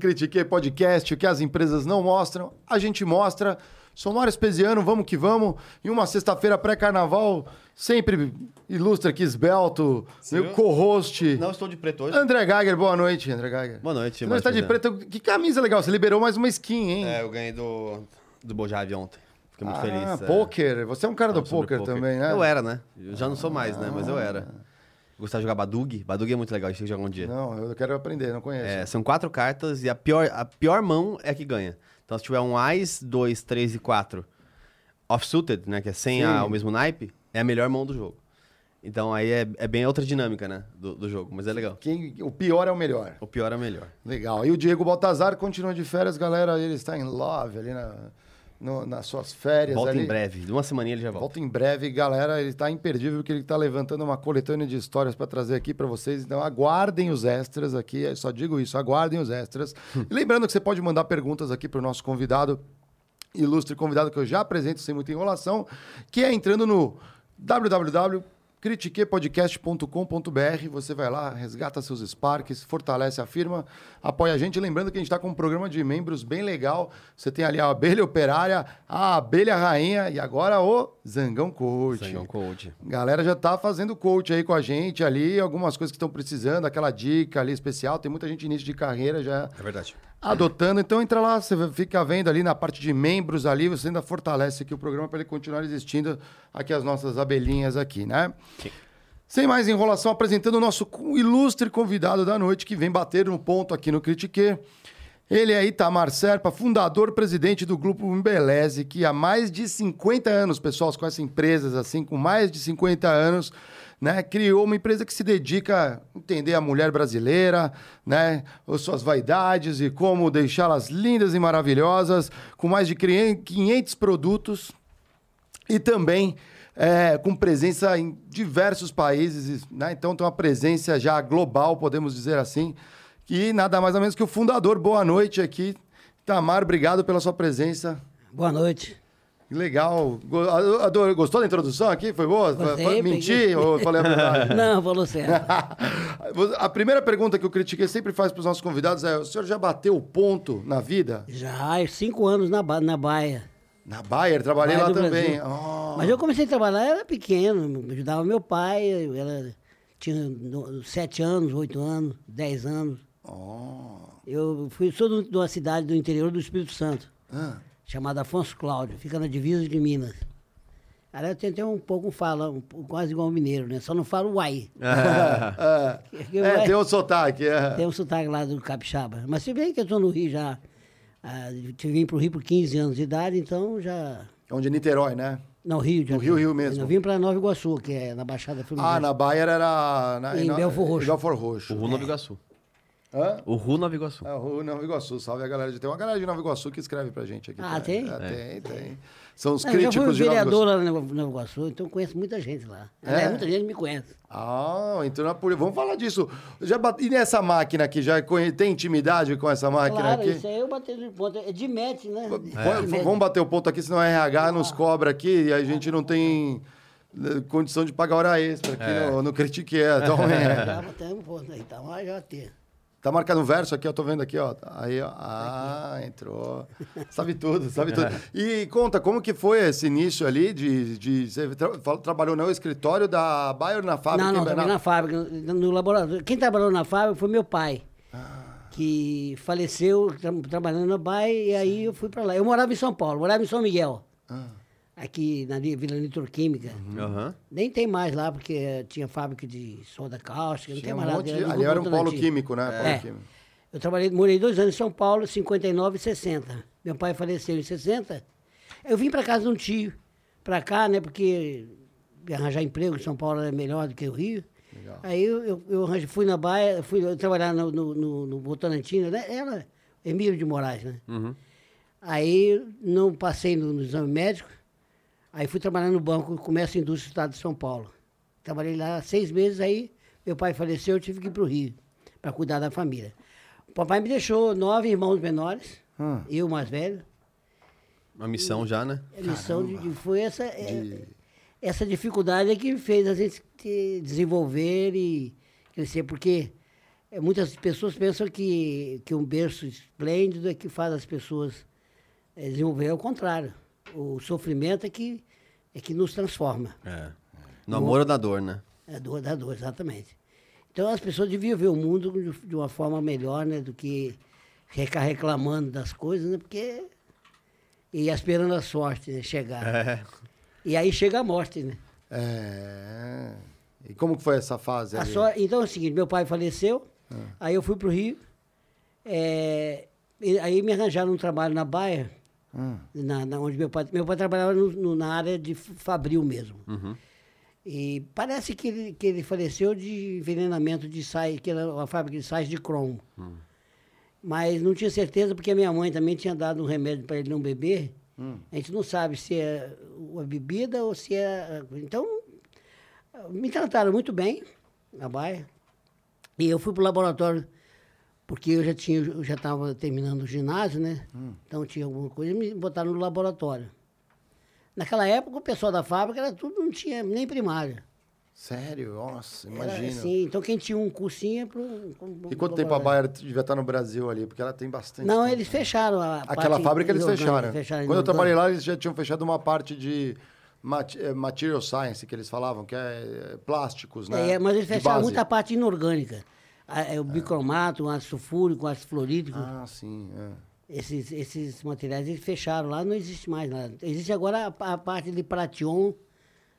Critique Podcast, o que as empresas não mostram, a gente mostra. Sou Mário Espesiano, vamos que vamos. Em uma sexta-feira pré-carnaval, sempre ilustre aqui, esbelto, Sim, meu eu- co-host. Não estou de preto hoje. André Geiger, boa noite, André Geiger. Boa noite, Você não está de preto, que camisa legal, você liberou mais uma skin, hein? É, eu ganhei do, do Bojave ontem. Fiquei muito feliz. Ah, é. poker. Você é um cara do sobre poker, também, né? Eu era, né? Eu já não sou mais, né? Mas eu era. Gostava de jogar Badug. Badug é muito legal, a gente tem que jogar um dia. Não, eu quero aprender, não conheço. É, são quatro cartas e a pior, a pior mão é a que ganha. Então, se tiver um Ais, dois, três e quatro off-suited, né? Que é sem a- o mesmo naipe, é a melhor mão do jogo. Então, aí é, é bem outra dinâmica, né? Do, do jogo, mas é legal. Quem, o pior é o melhor. O pior é o melhor. Legal. E o Diego Baltazar continua de férias, galera. Ele está em love ali na, no- nas suas férias. Volta ali. em breve. De uma semaninha ele já volta. Volta em breve, galera. Ele está imperdível porque ele está levantando uma coletânea de histórias para trazer aqui para vocês. Então aguardem os extras aqui. Eu só digo isso, aguardem os extras. lembrando que você pode mandar perguntas aqui para o nosso convidado, ilustre convidado que eu já apresento sem muita enrolação, que é entrando no www.critiquepodcast.com.br. Você vai lá, resgata seus Sparks, fortalece a firma, apoia a gente. Lembrando que a gente está com um programa de membros bem legal. Você tem ali a Abelha Operária, a Abelha Rainha e agora o Zangão Coach. Zangão Coach. Galera já tá fazendo coach aí com a gente ali, algumas coisas que estão precisando, aquela dica ali especial. Tem muita gente início de carreira já É verdade. Adotando. Então entra lá, você fica vendo ali na parte de membros ali, você ainda fortalece aqui o programa para ele continuar existindo aqui as nossas abelhinhas aqui, né? Sim. Sem mais enrolação, apresentando o nosso ilustre convidado da noite que vem bater no ponto aqui no Critique. Ele é Itamar Serpa, fundador, presidente do Grupo Embeleze, que há mais de 50 anos, pessoal, com essas empresas assim, com mais de 50 anos, né, criou uma empresa que se dedica a entender a mulher brasileira, né, as suas vaidades e como deixá-las lindas e maravilhosas, com mais de 500 produtos e também é, com presença em diversos países, né? Então tem uma presença já global, podemos dizer assim. E nada mais ou menos que o fundador. Boa noite aqui. Tamar, obrigado pela sua presença. Boa noite. Que Legal. Gostou da introdução aqui? Foi boa? Gostei, Menti peguei. ou falei a verdade? Não, falou certo. a primeira pergunta que o Critiquei sempre faz para os nossos convidados é: o senhor já bateu o ponto na vida? Já cinco anos na, Ba- na Baia. Na Bayer, trabalhei Baia lá também. Oh. Mas eu comecei a trabalhar, era pequeno, ajudava meu pai, era, tinha sete anos, oito anos, dez anos. Oh. Eu fui, sou de uma cidade do interior do Espírito Santo, Ah. Chamada Afonso Cláudio, fica na divisa de Minas. Aí eu tentei um pouco falar, um quase igual o mineiro, né? Só não falo uai. É, é, vai- tem o sotaque. É. Tem um sotaque lá do Capixaba. Mas se bem que eu estou no Rio já. Ah, vim para o Rio por 15 anos de idade, então já. Onde é Niterói, né? Não, Rio de No Rio, Rio mesmo. Eu vim para Nova Iguaçu, que é na Baixada Fluminense. Ah, na Bayer era. Na, Em na- Belfor Roxo. em Belfor Roxo. O Ru Nova Iguaçu. Hã? O Ru Nova Iguaçu. É, o Ru Nova Iguaçu. Salve a galera. de- Tem uma galera de Nova Iguaçu que escreve pra gente aqui. Ah, tá? tem? É, tem, tem. São os Não, eu já críticos fui de Nova vereador Iguaçu. lá na Nova Iguaçu, então conheço muita gente lá. É? Aliás, muita gente me conhece. Ah, então na poli- vamos falar disso. Já bate... E nessa máquina aqui, já conhe- tem intimidade com essa máquina Claro, aqui? isso aí eu bati de ponta. É de match, né? Match. Vamos bater o ponto aqui, senão a RH nos cobra aqui e a gente não tem eh, condição de pagar hora extra aqui no, no Critique. Então, é. Já batemos ponto aí, tá? Mas já tem. Tá marcado um verso aqui, eu tô vendo aqui, ó. Aí, ó. Ah, entrou. Sabe tudo, sabe tudo. E conta, como que foi esse início ali de... de você tra- trabalhou no escritório da Bayer na fábrica? Não, não, trabalhei na fábrica, no laboratório. Quem trabalhou na fábrica foi meu pai, Ah. que faleceu tra- trabalhando na Baia, e aí eu fui para lá. Eu morava em São Paulo, morava em São Miguel, Ah. Aqui na Vila Nitroquímica. Aham. Nem tem mais lá, porque eh, tinha fábrica de soda cáustica, não Tinha tem um mais nada. de- era ali era um polo químico, né? Polo É. químico. Eu trabalhei, morei dois anos em São Paulo, 59 e 60. Meu pai faleceu em 60. Eu vim para casa de um tio, para cá, né? Porque arranjar emprego em São Paulo é melhor do que o Rio. Legal. Aí eu, eu, eu fui na Baia, fui trabalhar no, no, no, no né? Era Emílio de Moraes, né? Uhum. Aí não passei no, no exame médico, aí fui trabalhar no Banco Comércio e Indústria do Estado de São Paulo. Trabalhei lá seis meses, aí meu pai faleceu, eu tive que ir para o Rio para cuidar da família. O papai me deixou nove irmãos menores, Hum. eu mais velho. Uma missão já, né? A lição de, de- foi essa, é, De- essa dificuldade é que fez a gente te desenvolver e crescer, porque é, muitas pessoas pensam que, que um berço esplêndido é que faz as pessoas é, desenvolver. É o contrário. O sofrimento é que, é que nos transforma. É. No amor ou na dor, né? É dor da dor, exatamente. Então as pessoas deviam ver o mundo de- uma forma melhor, né? Do que ficar reclamando das coisas, né? Porque. E esperando a sorte né, chegar. É. E aí chega a morte, né? É. E como que foi essa fase A ali? só- Então é o seguinte, meu pai faleceu, aí eu fui pro Rio, é, aí me arranjaram um trabalho na Baia, Hum. na, na onde meu pai. Meu pai trabalhava no- no- na área de fabril mesmo. Uhum. E parece que ele, que ele faleceu de envenenamento de sais, que era uma fábrica de sais de cromo. Mas não tinha certeza, porque a minha mãe também tinha dado um remédio para ele não beber. A gente não sabe se é a bebida ou se é. Então, me trataram muito bem na Baia. E eu fui para o laboratório, porque eu já tinha, eu já estava terminando o ginásio, né? Então tinha alguma coisa, e me botaram no laboratório. Naquela época, o pessoal da fábrica era tudo, não tinha nem primária. Sério? Nossa, Era imagina. assim, então quem tinha um cursinho pro, pro- E quanto tempo a. Bayer devia estar no Brasil ali? Porque ela tem bastante. Não, tempo. eles fecharam a Aquela fábrica eles fecharam. em Quando eu trabalhei lá, eles já tinham fechado uma parte de eh, material science, que eles falavam, que é eh, plásticos, né? É, mas eles fecharam muita parte inorgânica. A- é, O bicromato, o ácido sulfúrico, o ácido fluorídrico, Ah, sim. é. esses, esses materiais eles fecharam lá, não existe mais nada. Existe agora a, a parte de pration,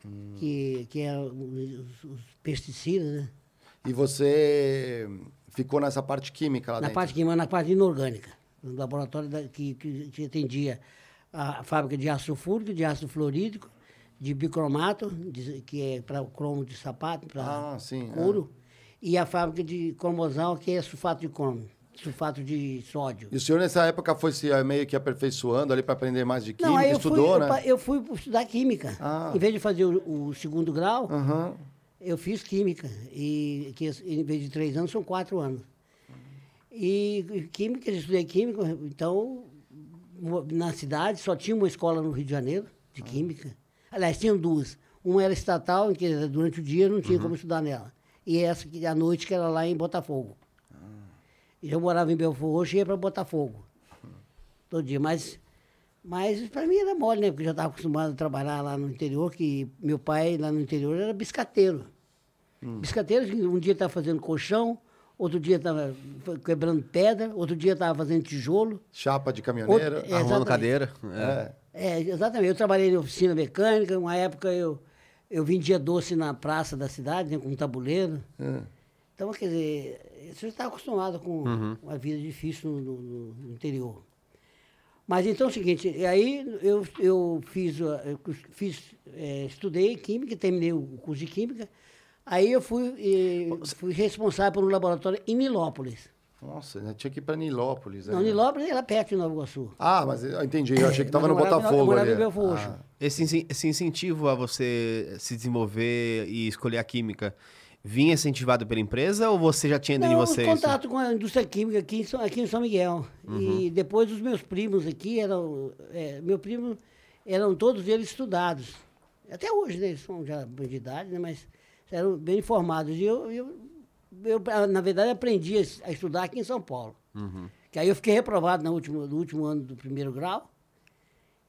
Hum. que, que é os, os pesticidas, né? E você ficou nessa parte química lá na dentro? parte química, na parte inorgânica, no laboratório da- que, que, que atendia a fábrica de ácido sulfúrico, de ácido fluorídrico, de bicromato, de- que é para o cromo de sapato, para Ah, sim, couro, e a fábrica de cromosal, que é sulfato de cromo, sulfato de sódio. E o senhor nessa época foi se eh, meio que aperfeiçoando ali para aprender mais de química, Não, eu estudou, fui, né? Eu, fui estudar química. Ah. Em vez de fazer o, o segundo grau, Aham. eu fiz química. E que em vez de três anos, são quatro anos. E química, eu estudei química, então, na cidade, só tinha uma escola no Rio de Janeiro, de química. Aliás, tinham duas. Uma era estatal, em que durante o dia não tinha como estudar nela. E essa que à noite, que era lá em Botafogo. E eu morava em Belfort Roxo e ia para Botafogo. Todo dia. Mas, mas para mim era mole, né? Porque eu já estava acostumado a trabalhar lá no interior, que meu pai lá no interior era biscateiro. Biscateiro, que um dia estava fazendo colchão, outro dia estava quebrando pedra, outro dia estava fazendo tijolo. Chapa de caminhoneiro. Outro- Arrumando cadeira. É. É. É, exatamente. Eu trabalhei em oficina mecânica, uma época eu, eu vendia doce na praça da cidade, né, com um tabuleiro. É. Então, quer dizer, você está acostumado com uma vida difícil no, no- no interior. Mas então é o seguinte, e aí eu, eu fiz, uh, eu fiz eh, estudei química, terminei o curso de química, aí eu fui, eh, fui responsável por um laboratório em Nilópolis. Nossa, né? tinha que ir para Nilópolis. Não, né? Nilópolis era perto de Nova Iguaçu. Ah, mas eu entendi. Eu achei que estava no eu Botafogo eu morava ali. Ah. Esse, esse incentivo a você se desenvolver e escolher a química vinha incentivado pela empresa ou você já tinha dentro Não, de você os isso? contato com a indústria química aqui em São, aqui em São Miguel. E depois os meus primos aqui eram. É, meu primo eram todos eles estudados. Até hoje, né? Eles são já de idade, né? Mas eram bem informados. E eu, eu, eu, ah, na verdade, aprendi a es- a estudar aqui em São Paulo. Que aí eu fiquei reprovado no último, no último ano do primeiro grau.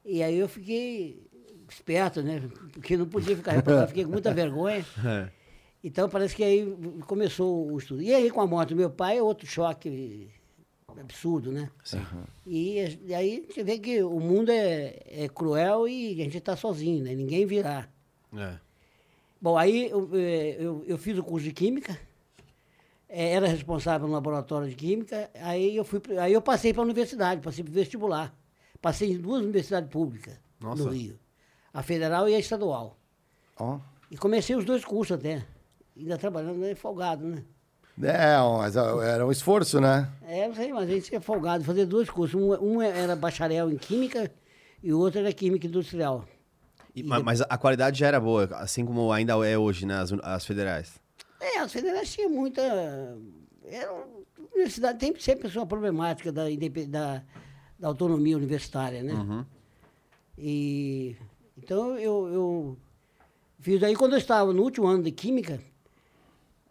E aí eu fiquei esperto, né? Porque não podia ficar reprovado, fiquei com muita vergonha. É. Então parece que aí começou o estudo. E aí com a morte do meu pai, é outro choque absurdo, né? Sim. E, e aí a gente vê que o mundo é, é cruel e a gente está sozinho, né? Ninguém virá. É. Bom, aí eu, eh, eu, eu fiz o curso de Química, era responsável no laboratório de Química, aí eu, fui, aí eu passei para a universidade, passei para o vestibular. Passei em duas universidades públicas Nossa. no Rio, a federal e a estadual. Ó. E comecei os dois cursos até, ainda trabalhando né, folgado, né? É, mas era um esforço, né? É, não sei, mas a gente é folgado, fazer dois cursos. Um, um era bacharel em Química e o outro era Química Industrial. E- ma- mas a qualidade já era boa, assim como ainda é hoje, né? As, as federais. É, as federais tinham muita. Era, uma universidade tem sempre uma problemática da, da, da autonomia universitária, né? Uhum. E então eu, eu fiz aí quando eu estava no último ano de química,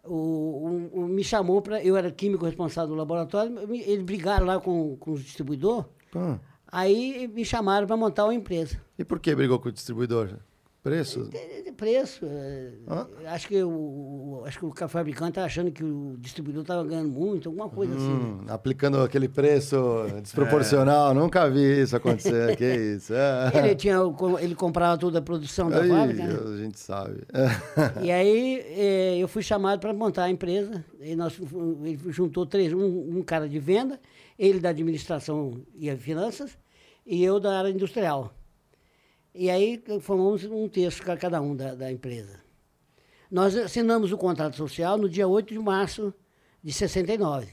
o, um- um- me chamou para. Eu era químico responsável do laboratório, me- eles brigaram lá com, com o distribuidor, Ah, aí me chamaram para montar uma empresa. E por que brigou com o distribuidor? Preço? Preço. é, Hã? acho, que o, acho que o fabricante estava achando que o distribuidor estava ganhando muito, alguma coisa assim. Hum, aplicando aquele preço desproporcional. Nunca vi isso acontecer. que isso? É. Ele, tinha, ele comprava toda a produção da Aí, fábrica. né? a gente sabe. E aí eh, eu fui chamado para montar a empresa. E nós, ele juntou três, um, um cara de venda, ele da administração e finanças, e eu da área industrial. E aí formamos um terço ca- cada um da, da empresa. Nós assinamos o contrato social no dia 8 de março de 69.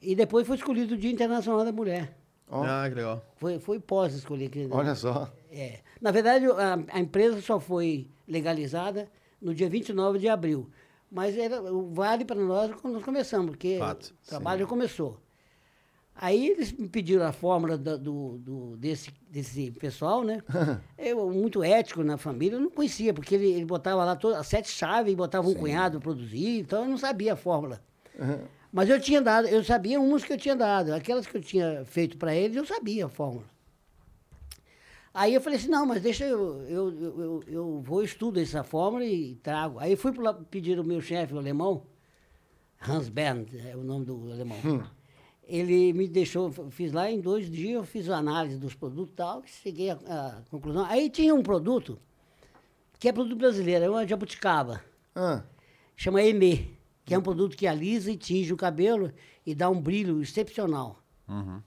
E depois foi escolhido o Dia Internacional da Mulher. Ó, Ah, que legal. Foi, foi pós escolher. que- olha só. é. Na verdade, a, a empresa só foi legalizada no dia 29 de abril. Mas era, vale para nós quando nós começamos, porque Fato, o trabalho já começou. Aí eles me pediram a fórmula da- do, do- desse, desse pessoal, né? Eu, muito ético na família, eu não conhecia, porque ele, ele botava lá todas, as sete chaves e botava um cunhado produzir, então eu não sabia a fórmula. Mas eu tinha dado, eu sabia umas que eu tinha dado. Aquelas que eu tinha feito para eles, eu sabia a fórmula. Aí eu falei assim, não, mas deixa eu, eu, eu, eu, eu vou estudo essa fórmula e trago. Aí fui lá pedir o meu chefe, o alemão, Hans Bernd, é o nome do alemão. Ele me deixou, fiz lá em dois dias, eu fiz a análise dos produtos e tal, cheguei à, conclusão. Aí tinha um produto, que é produto brasileiro, é uma jabuticaba Ah, chama Emê, que é um produto que alisa e tinge o cabelo e dá um brilho excepcional. Uhum.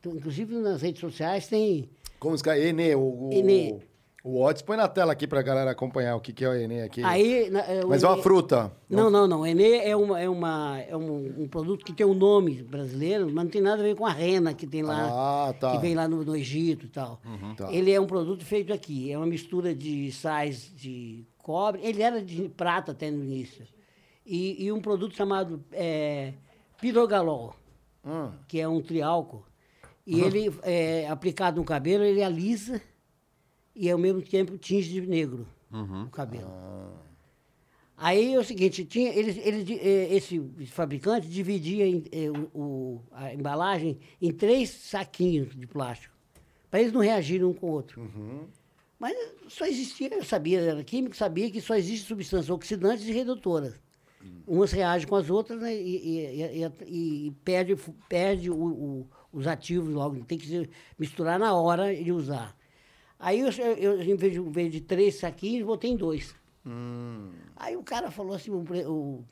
Então, inclusive nas redes sociais tem. como se Enê, o, o, Enê. O Otis põe na tela aqui pra galera acompanhar o que, que é o Enê aqui. Aí, na- é, o Mas é uma Enê- fruta. Não, não, não. Enê é, uma, é, uma, é um, um produto que tem um nome brasileiro, mas não tem nada a ver com a rena que tem lá, Ah, tá. que vem lá no, no Egito e tal. Tá. Ele é um produto feito aqui, é uma mistura de sais de cobre, ele era de prata até no início, e, e um produto chamado é, pirogalol. Ah, que é um triálcool. E ele, é, aplicado no cabelo, ele alisa e ao mesmo tempo tinge de negro Uhum. o cabelo. Ah. Aí é o seguinte, tinha, ele, ele, eh, esse fabricante dividia em, eh, o, a embalagem em três saquinhos de plástico, para eles não reagirem um com o outro. Uhum. Mas só existia, eu sabia, era químico, sabia que só existem substâncias oxidantes e redutoras. Umas reagem com as outras né, e, e- e- e perde, perde o- o- os ativos logo, tem que misturar na hora de usar. Aí eu, eu, em, vez de, em vez de três saquinhos, botei em dois. hum. Aí o cara falou assim, o, o,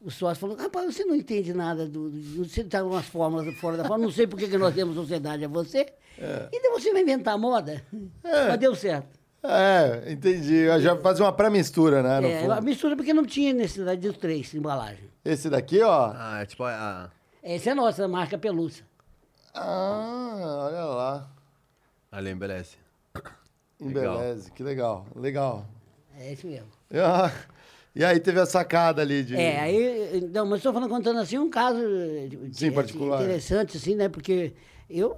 o sócio falou, rapaz, você não entende nada, do, do, você está umas fórmulas fora da forma, não sei por que que nós temos sociedade a você. Então você vai inventar moda? Mas deu certo. É, entendi. Eu já fazia uma pré-mistura, né? no É, fundo. a mistura porque não tinha necessidade de três embalagens. Esse daqui, ó. Ah, é tipo a, Essa é nossa, a marca Pelúcia. Ah, olha lá. a embeleze. Legal. Embeleze, que legal. Legal. É isso mesmo. Ah, E aí teve a sacada ali de. É, aí, não, mas estou falando, contando assim um caso eh, Sim, de- particular. interessante, assim, né? Porque eu,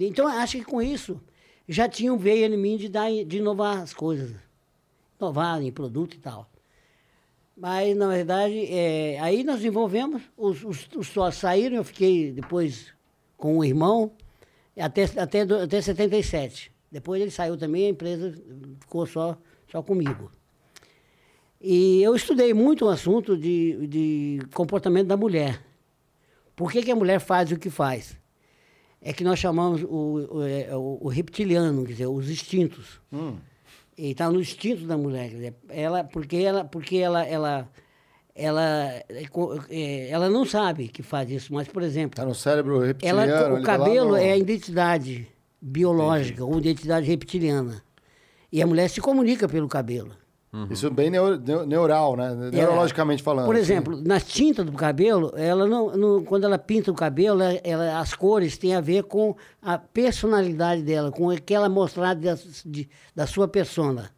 então, acho que com isso já tinha um veio em mim de, dar, de inovar as coisas. Inovar em produto e tal. Mas, na verdade, é, aí nós desenvolvemos, os, os, os sócios saíram, eu fiquei depois com o irmão, até, até, até 77. Depois ele saiu também, a empresa ficou só, só comigo. E eu estudei muito o assunto de, de comportamento da mulher. Por que, que a mulher faz o que faz? É que nós chamamos o, o, é, o- reptiliano, quer dizer, os instintos. Hum. E está no instinto da mulher, quer dizer, ela, porque ela, porque ela, ela, ela, é é, ela não sabe que faz isso, mas, por exemplo, Tá no cérebro reptiliano. ela, o tá cabelo no- é a identidade biológica ou identidade reptiliana. E a mulher se comunica pelo cabelo. Isso bem neu- neu- neural, né? Neurologicamente falando. Por exemplo, na tinta do cabelo, ela não, não- quando ela pinta o cabelo, ela, ela- as cores têm a ver com a personalidade dela, com o que ela mostrar de, da sua persona.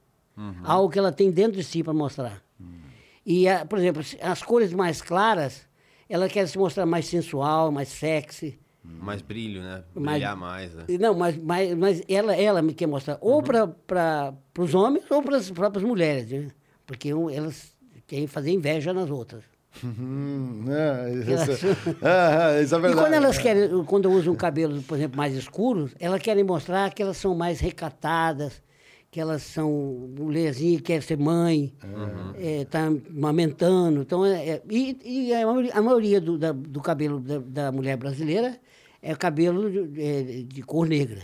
Algo que ela tem dentro de si para mostrar. E, a- por exemplo, as cores mais claras, ela quer se mostrar mais sensual, mais sexy. Mais brilho, né? Mais- Brilhar mais, né? E Não, mas, mas, mas ela, ela me quer mostrar ou para os homens ou para as próprias mulheres, né? Porque um- elas querem fazer inveja nas outras. Hum, é, isso, Elas- é, é, isso é E verdade. quando elas querem, quando eu uso um cabelo, por exemplo, mais escuro, elas querem mostrar que elas são mais recatadas, que elas são mulherzinha, quer ser mãe, está amamentando. Então, é, é- e, e a maioria, a maioria do, da- do cabelo da, da mulher brasileira é cabelo de, de cor negra.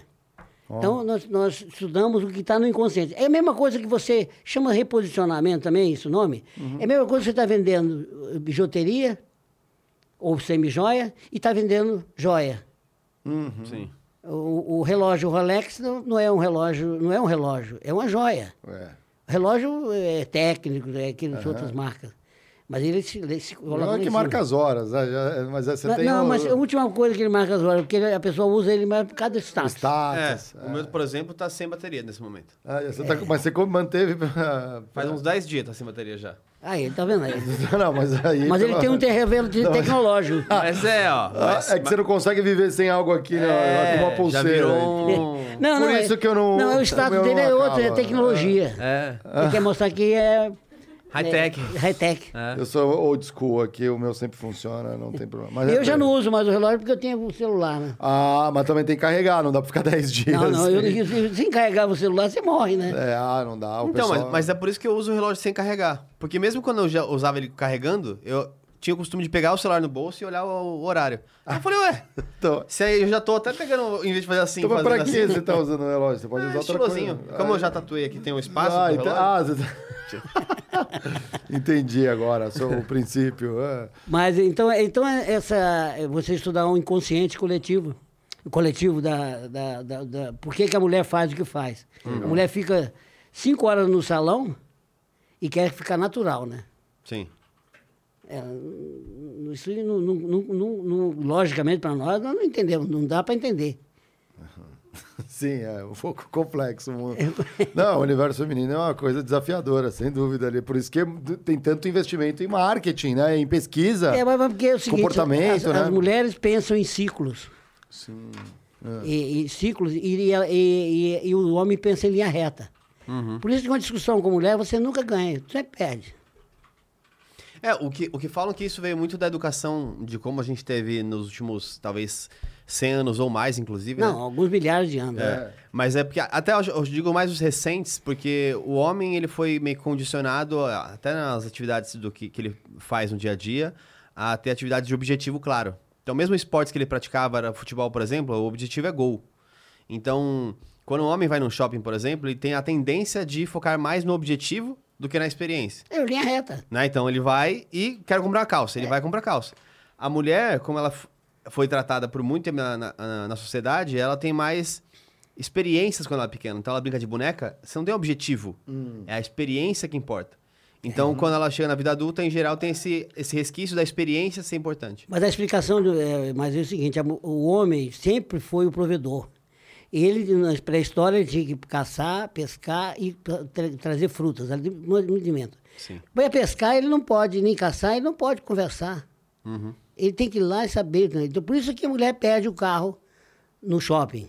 Então, nós, nós estudamos o que está no inconsciente. É a mesma coisa que você chama reposicionamento também, esse nome. É a mesma coisa que você está vendendo eh, bijuteria ou semi-joia e está vendendo joia. Sim. O, o relógio Rolex não, não é um relógio, não é um relógio, é uma joia. É. O relógio é técnico, é aquelas outras marcas. Mas ele se, ele se coloca Não é que marca as horas, né? Já- mas é, você Não, tem não, o, mas a última coisa que ele marca as horas, porque ele- a pessoa usa ele mais por causa do status. status. É, o meu, por exemplo, tá sem bateria nesse momento. É, você tá- mas você como manteve. Faz uns 10 dias tá sem bateria já. Aí, tá vendo aí? Não, mas aí. Mas ele tem um terreno te- tecnológico. Mas é, ó. Ah, mas- é que você não consegue viver sem algo aqui, né? É, uma já pulseira. virou um... Não, Por não, isso é, que eu não- Não, o status dele é não outro, é tecnologia. É, Ele quer mostrar que é. High-tech. é high-tech. É. Eu sou old school aqui, o meu sempre funciona, não tem problema. Mas é Eu já bem. não uso mais o relógio porque eu tenho o celular, né? Ah, mas também tem que carregar, não dá pra ficar 10 dias. Não, não, eu, assim. eu- sem carregar o celular, você morre, né? É, ah, não dá. O Então, pessoal... mas, mas é por isso que eu uso o relógio sem carregar. Porque mesmo quando eu já usava ele carregando, eu tinha o costume de pegar o celular no bolso e olhar o, o horário. Aí eu falei, ué, Então, se aí eu já tô até pegando, em vez de fazer assim, então fazendo pra que assim. você tá usando o relógio? Você pode É, usar outra coisa. Como Ah, eu já tatuei aqui, tem um espaço Ah, então, relógio. ah, você... Entendi agora, só o princípio. é. Mas então, então é essa, é você estudar um inconsciente coletivo. O coletivo da, da, da, da- Por que, que a mulher faz o que faz? A mulher fica cinco horas no salão e quer ficar natural, né? Sim. É, isso não- não- não- logicamente para nós nós não entendemos, não dá para entender. Sim, é um pouco complexo. o mundo. Não, o universo feminino é uma coisa desafiadora, sem dúvida. ali. Por isso que tem tanto investimento em marketing, né? em pesquisa. É, mas mas porque é o seguinte, Comportamento, as, né? as mulheres pensam em ciclos. Sim. E, e ciclos, e, e, e- e o homem pensa em linha reta. Por isso que uma discussão com mulher você nunca ganha, você perde. É, o que, o que falam que isso veio muito da educação, de como a gente teve nos últimos, talvez, 100 anos ou mais, inclusive, Não, né? alguns milhares de anos. É. Mas é porque, até eu, eu digo mais os recentes, porque o homem ele foi meio condicionado, até nas atividades do que, que ele faz no dia a dia, a ter atividades de objetivo claro. Então, mesmo esportes que ele praticava, era futebol, por exemplo, o objetivo é gol. Então, quando o homem vai num shopping, por exemplo, ele tem a tendência de focar mais no objetivo do que na experiência. É linha reta. Né? Então ele vai e quer comprar calça, ele vai comprar calça. A mulher, como ela foi tratada por muito tempo na, na, na sociedade, ela tem mais experiências quando ela é pequena. Então ela brinca de boneca, você não tem objetivo. É a experiência que importa. Então, quando ela chega na vida adulta, em geral, tem esse, esse resquício da experiência ser importante. Mas a explicação, do, é, mas é o seguinte, o homem sempre foi o provedor. Ele, na pré-história, tinha que caçar, pescar e tra- tra- trazer frutas, ali- alimento. Sim. Vai pescar, ele não pode nem caçar, ele não pode conversar. Uhum. Ele tem que ir lá e saber. né? Então, por isso que a mulher perde o carro no shopping.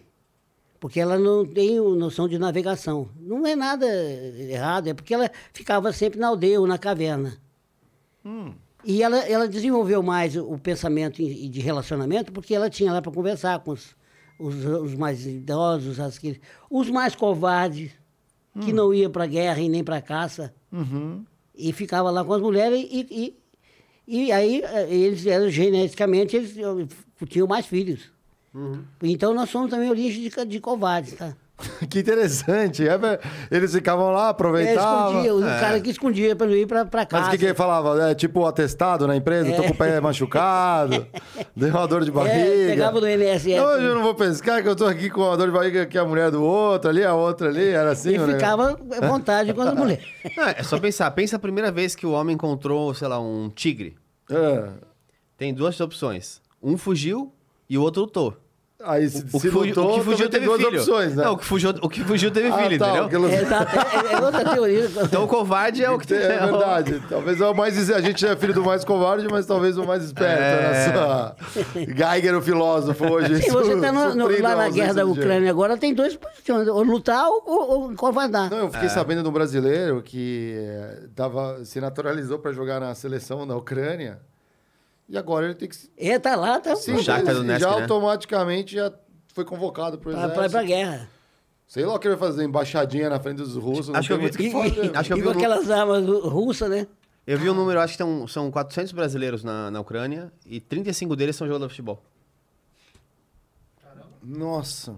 Porque ela não tem noção de navegação. Não é nada errado, é porque ela ficava sempre na aldeia ou na caverna. E ela, ela desenvolveu mais o, pensamento de relacionamento porque ela tinha lá para conversar com os, os, os mais idosos, as que, os mais covardes, que não iam para guerra e nem para caça. Uhum. E ficava lá com as mulheres e, e, e aí eh, eles eram geneticamente, eles eh, tinham mais filhos. Então nós somos também origem de, de covardes, tá? que interessante. É, eles ficavam lá, É, aproveitavam. escondia, o cara que escondia para não ir para Mas casa. o que, que ele falava? É tipo atestado na empresa? Tô com o pé machucado, deu uma dor de barriga. É, pegava no INSS. Hoje eu não vou pescar, que eu tô aqui com a dor de barriga que é a mulher do outro ali, a outra ali, era assim, e né? ficava à vontade com as mulheres. Não, é só pensar. Pensa a primeira vez que o homem encontrou, sei lá, um tigre. É. Tem duas opções. Um fugiu e o outro lutou. Aí se, O se que, fugiu, lutou, o que fugiu tem teve duas filho. opções, né? Não, o que fugiu, o que fugiu teve Ah, filho, tá, entendeu? É, exato, é, é outra teoria. Então o covarde é o que É verdade. Talvez é o mais. A gente é filho do mais covarde, mas talvez o mais esperto. É. Nessa... Geiger, o filósofo, hoje. Sim, você está lá a na guerra da Ucrânia agora, tem duas posições, ou lutar ou, ou, ou covardar. Não, eu É. fiquei sabendo de um brasileiro que eh, tava, se naturalizou para jogar na seleção da Ucrânia. E agora ele tem que. se- É, tá lá, tá Sim, Shakhtar ele Donetsk, já né? automaticamente já foi convocado para o pra, pra, exército. pra guerra. Sei lá o que ele vai fazer, embaixadinha na frente dos russos. não Acho que eu vi- que E, e, Acho que eu vi um- aquelas armas ru- russas, né? Eu vi um número, acho que são, são 400 brasileiros na, na Ucrânia e 35 deles são jogadores de futebol. Nossa.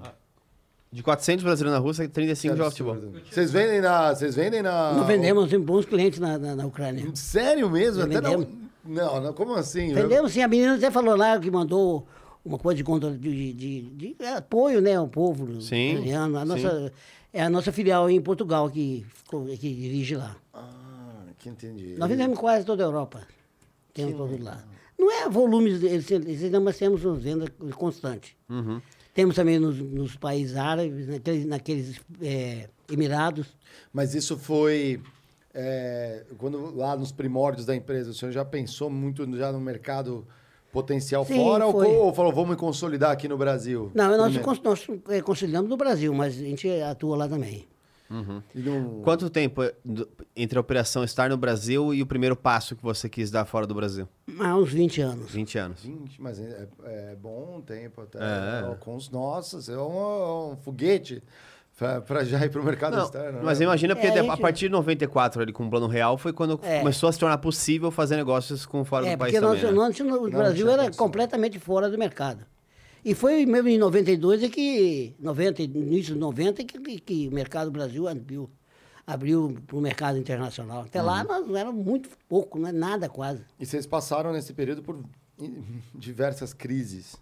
De 400 brasileiros na Rússia, 35 que jogam futebol. Vocês vendem na. Vocês vendem na. Nós vendemos tem bons clientes na, na, na Ucrânia. Sério mesmo? Já Até não. vendemos. Não, não, como assim? Vendemos sim, a menina até falou lá que mandou uma coisa de, contra- de, de, de- de apoio, né, ao povo Sim, ucraniano. A sim. nossa, é a nossa filial em Portugal que, ficou- que dirige lá. Ah, que entendi. Nós vendemos quase toda a Europa. Temos produto lá. Não é volumes, eles, eles ainda mas temos uma venda constante. Uhum. Temos também nos, nos países árabes, naqueles, naqueles é, Emirados. Mas isso foi. É, quando lá nos primórdios da empresa, o senhor já pensou muito já no mercado potencial Sim, fora ou, ou falou, vamos consolidar aqui no Brasil? Não, nós, cons- nós é, consolidamos no Brasil, mas a gente atua lá também. E não- Quanto tempo é do- entre a operação estar no Brasil e o primeiro passo que você quis dar fora do Brasil? Há uns 20 anos. 20 anos. 20, mas é, é bom tempo até. É. Com os nossos, é um, um foguete para já ir para o mercado Não, externo. mas né? imagina porque É, a partir de 94, ali, com o Plano Real, foi quando É. começou a se tornar possível fazer negócios com fora É, do país porque nós, também, né? nós- o Brasil era completamente fora do mercado. E foi mesmo em 92 é que, 90, início de 90, que, que, que o mercado Brasil abriu, abriu para o mercado internacional. Até Uhum. lá nós era muito pouco, não é nada quase. E vocês passaram nesse período por diversas crises.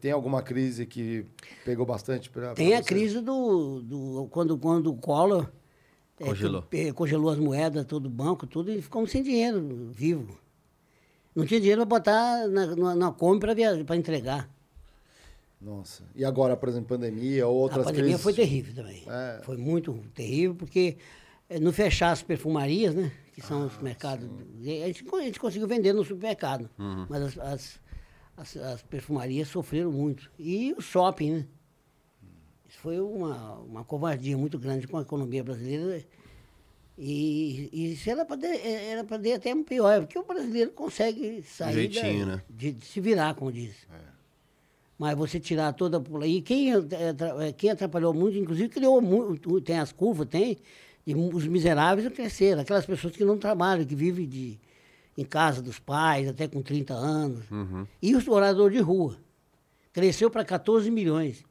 Tem alguma crise que pegou bastante para Uhum. Tem a crise do, do quando, quando o Collor é, Congelou. é, congelou as moedas, todo o banco, tudo, e ficamos sem dinheiro, vivo. Não tinha dinheiro para botar na, na, na Kombi para entregar. Nossa. E agora, por exemplo, pandemia ou outras a pandemia crises? foi terrível também. É. Foi muito terrível, porque eh, no fechar as perfumarias, né? Que são Ah, os mercados. A gente, a gente conseguiu vender no supermercado. Uhum. Mas as, as, as- as perfumarias sofreram muito. E o shopping, né? Isso foi uma, uma covardia muito grande com a economia brasileira. E, e isso era para era pra ter até pior, porque o brasileiro consegue sair Jeitinho, da- né? de, de se virar, como diz. É. Mas você tirar toda aí, quem, tra- eh, quem atrapalhou muito, inclusive criou muito, tem as curvas, tem, e os miseráveis cresceram, aquelas pessoas que não trabalham, que vivem de, em casa dos pais, até com 30 anos. Uhum. E os moradores de rua. Cresceu para 14 milhões.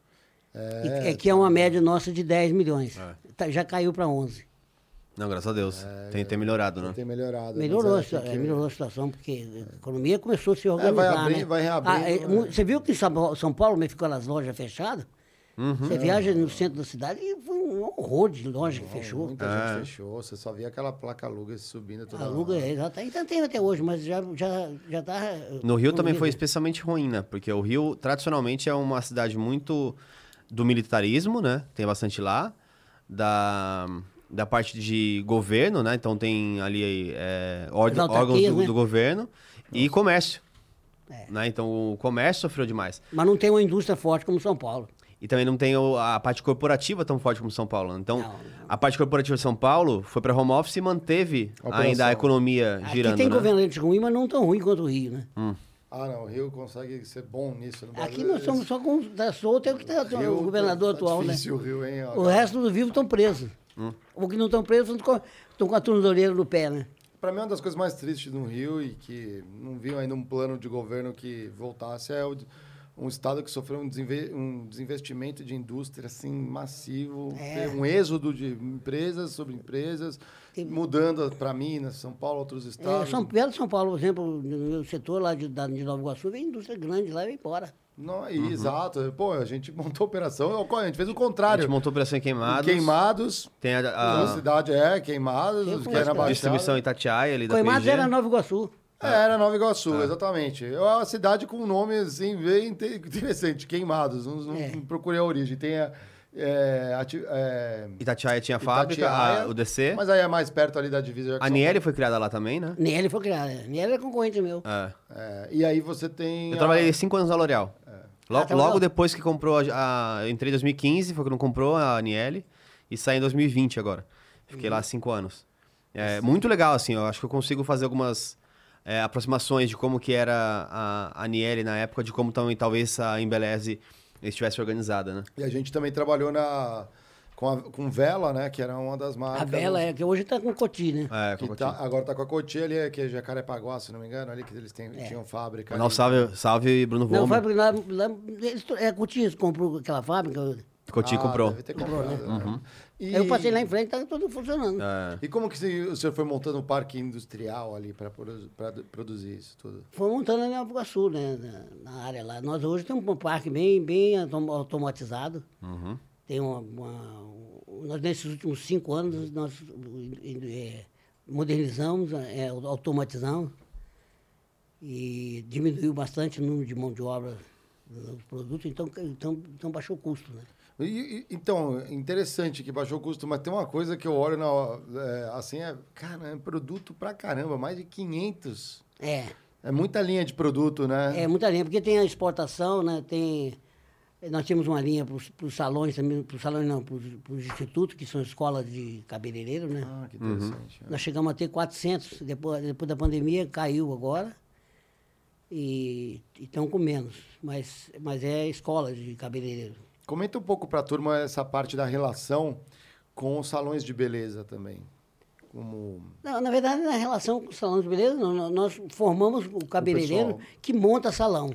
E- é, que é uma média nossa de 10 milhões. É. Tá- já caiu para 11. Não, graças a Deus. Tem que ter melhorado, né? Tem melhorado. Melhorou, é, tem é, que- melhorou a situação, porque a economia começou a se vai organizar. abrir- né? vai reabrindo, Ah, é, mu- Você viu que em São Paulo, São Paulo meio ficou as lojas fechadas? Uhum. Você viaja no centro da cidade e foi um horror de loja que fechou. Muita É. gente fechou. Você só via aquela placa aluga subindo toda Aluga, hora. exato. Ainda tem até hoje, mas já, já, já tá. No Rio também foi economia- especialmente ruim, né? Porque o Rio, tradicionalmente, é uma cidade muito do militarismo, né? Tem bastante lá. Da, da parte de governo, né? Então tem ali é, órgãos do, né? do governo e comércio. É. Né? Então o comércio sofreu demais. Mas não tem uma indústria forte como São Paulo. E também não tem o- a parte corporativa tão forte como São Paulo. né? Então, Não, não. a parte corporativa de São Paulo foi para home office e manteve A operação. ainda a economia Aqui girando. tem né? governantes ruins, mas não tão ruim quanto o Rio, né? Ah, não. O Rio consegue ser bom nisso. No Aqui nós somos só com da solto é o que tá, o governador tá atual, né? difícil o Rio, hein? O resto dos vivos estão presos. Hum. Ou que não estão presos estão com, estão com a tornozeleira no pé, né? Para mim, uma das coisas mais tristes no Rio e que não viu ainda um plano de governo que voltasse é o- um estado que sofreu um, desinve- um desinvestimento de indústria assim massivo, É. um êxodo de empresas sobre empresas, mudando para Minas, São Paulo, outros É, estados. São Pedro, São Paulo, por exemplo, no meu setor lá de, da- de Nova Iguaçu, vem indústria grande lá e vai embora. Não, e- Uhum. Exato. Pô, a gente montou operação, a gente fez o A contrário. gente montou operação em queimados. Queimados, Tem a, a a cidade é Queimados, que é conheço, Baixada. distribuição em Itatiaia ali da Coimados PG. era Nova Iguaçu. É, era Nova Iguaçu, exatamente. É uma cidade com um nome assim, bem inte- interessante, Queimados. Não, não É. procurei a origem. Tem a. É, ati- é, Itatiaia tinha a fábrica, Itatiaia, a- o DC. Mas aí é mais perto ali da divisa. A Niele foi criada lá também, né? Niele foi criada. Niele é concorrente meu. É. É, e aí você tem. Eu a- trabalhei cinco anos na L'Oréal. Lo- Ah, trabalhou? logo depois que comprou, a, a- entrei em 2015, foi quando comprou a Niele, e saí em 2020 agora. Fiquei Uhum. lá cinco anos. É muito legal, assim, eu acho que eu consigo fazer algumas é, aproximações de como que era a, a Niele na época, de como também talvez a Embeleze estivesse organizada, né? E a gente também trabalhou na, com, a, com Vela, né? Que era uma das marcas. A Vela é que hoje tá com Coti, né? É, Que Cocotinho. tá, agora tá com a Cotia ali, que é Jacarepaguá, se não me engano, ali que eles têm, tinham fábrica. Não, ali. salve, salve Bruno Não, Vomer. fábrica lá, lá é, Coti comprou aquela fábrica. Cotinho Ah, comprou. Deve ter comprado, né? E, Eu passei lá em frente, tá tudo funcionando. É. E como que o senhor foi montando um parque industrial ali para produzir isso tudo? Foi montando ali em Iguaçu, né? Na, área lá. Nós hoje temos um parque bem, bem autom- automatizado. Uhum. Tem uma, uma- Nós, nesses últimos cinco anos, nós é, modernizamos, é, automatizamos e diminuiu bastante o número de mão de obra dos produtos, então, então, então baixou o custo, né? E- e- então, interessante que baixou o custo, mas tem uma coisa que eu olho na, é, assim, é, cara, é produto pra caramba, mais de 500. É, É muita linha de produto, né? é muita linha, porque tem a exportação, né? Tem, nós temos uma linha para os salões também, para os salões não, para os institutos, que são escolas de cabeleireiro, né? Ah, que interessante. Nós chegamos a ter 400, depois, depois da pandemia caiu agora e estão com menos, mas, mas é escola de cabeleireiro. Comenta um pouco pra turma essa parte da relação com os salões de beleza também. Como... Não, na verdade, na relação com o salão de beleza, não, nós formamos o cabeleireiro pessoal. que monta salão.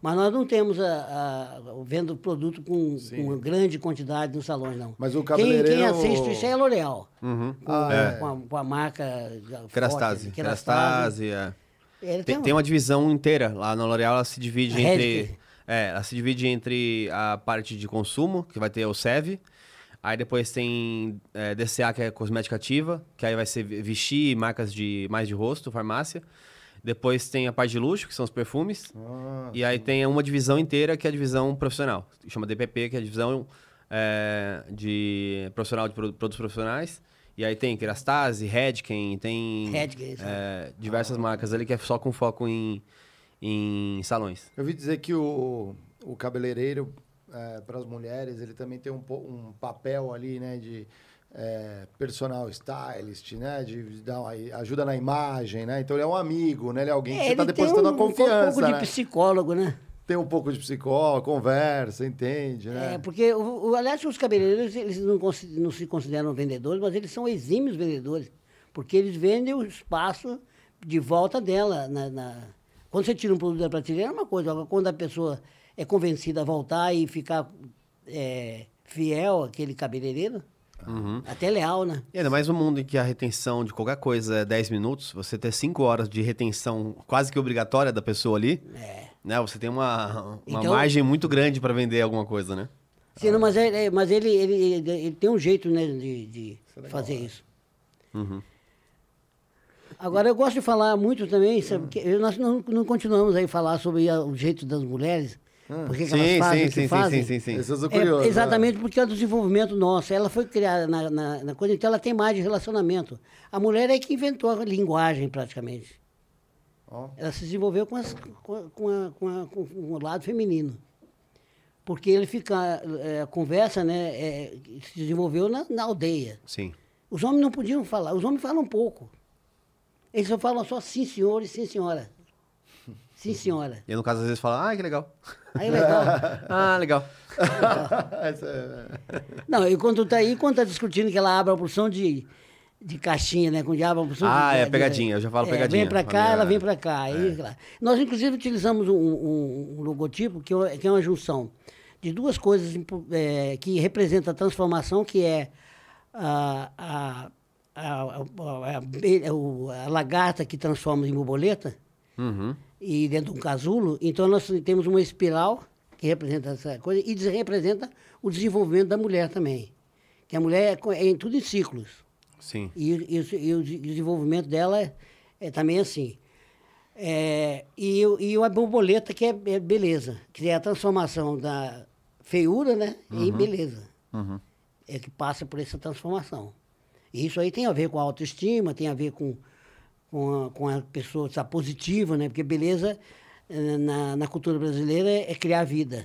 Mas nós não temos a, a- vendo produto com, com grande quantidade nos salões, não. Mas o Quem, quem cabeleireiro- assiste isso é a L'Oréal. Uhum. Com, Ah, é. com, a, com a marca... Kerastase. Kerastase. É. Tem, tem, tem uma divisão inteira. Lá na L'Oréal ela se divide A entre. É, ela se divide entre a parte de consumo, que vai ter o SEV. Aí depois tem é, DCA, que é cosmética ativa, que aí vai ser vestir e marcas de mais de rosto, farmácia. Depois tem a parte de luxo, que são os perfumes. Ah, E aí tem uma divisão inteira, que é a divisão profissional. que Chama DPP, que é a divisão é, de profissional de produ- produtos profissionais. E aí tem Kerastase, Redken, tem Redken, é, diversas marcas ali que é só com foco em, em salões. Eu ouvi dizer que o, o cabeleireiro, para as mulheres, ele também tem um, um papel ali, né, de é, personal stylist, né, de dar uma, ajuda na imagem, né? Então ele é um amigo, né? Ele é alguém que você ele está depositando um, a confiança, um pouco de né? psicólogo, né? Tem um pouco de psicólogo, conversa, entende, né? É, porque, o, o, aliás, os cabeleireiros, eles não, não se consideram vendedores, mas eles são exímios vendedores. Porque eles vendem o espaço de volta dela. Na, na- Quando você tira um produto da prateleira, é uma coisa. Agora, quando a pessoa é convencida a voltar e ficar é, fiel àquele cabeleireiro, até leal, né? E ainda mais no mundo em que a retenção de qualquer coisa é 10 minutos, você ter 5 horas de retenção quase que obrigatória da pessoa ali, É. né? Você tem uma, uma Então- margem muito grande para vender alguma coisa, né? Sim, não, mas é- é- mas ele, ele, ele, ele tem um jeito né, de, de é fazer né? isso. Uhum. Agora, eu gosto de falar muito também, sabe, que nós não, não continuamos aí a falar sobre a- o jeito das mulheres, porque que elas Sim, fazem sim, o que sim, sim, fazem. sim, sim, sim. Sou É, curioso. né? exatamente porque é o desenvolvimento nosso. Ela foi criada na, na, na coisa, então ela tem mais de relacionamento. A mulher é que inventou a linguagem, praticamente. Ó, Ela se desenvolveu com, as, com, a- com, a- com, a- com o lado feminino. Porque ele fica, é, a conversa, né, é, se desenvolveu na, na aldeia. Sim. Os homens não podiam falar, os homens falam pouco. Eles só falam só sim, senhor e sim, senhora. Sim, senhora. E no caso, às vezes fala, ah, que legal. Aí legal. ah, legal. é- Não, e quando tá aí, quando tá discutindo que ela abre a porção de, de caixinha, né? Quando abre a porção Ah, de, é de- pegadinha, eu já falo é, pegadinha. Vem pra cá, minha- ela vem pra cá. Aí, É. lá. Nós, inclusive, utilizamos um, um- um logotipo que é que é uma junção de duas coisas é, que representam a transformação, que é a, a, a, a- a lagarta que transforma em borboleta, Uhum. e dentro de um casulo, então nós temos uma espiral que representa essa coisa e representa o desenvolvimento da mulher também. Que a mulher é, é em tudo em ciclos. Sim. E, e o- e o de- desenvolvimento dela é, é também assim. É, e, e a borboleta, que é, é beleza, que é a transformação da feiura né, em beleza. É que passa por essa transformação. E isso aí tem a ver com a autoestima, tem a ver com, com, a, com a pessoa estar positiva, né? Porque beleza, eh, na, na cultura brasileira, é criar vida.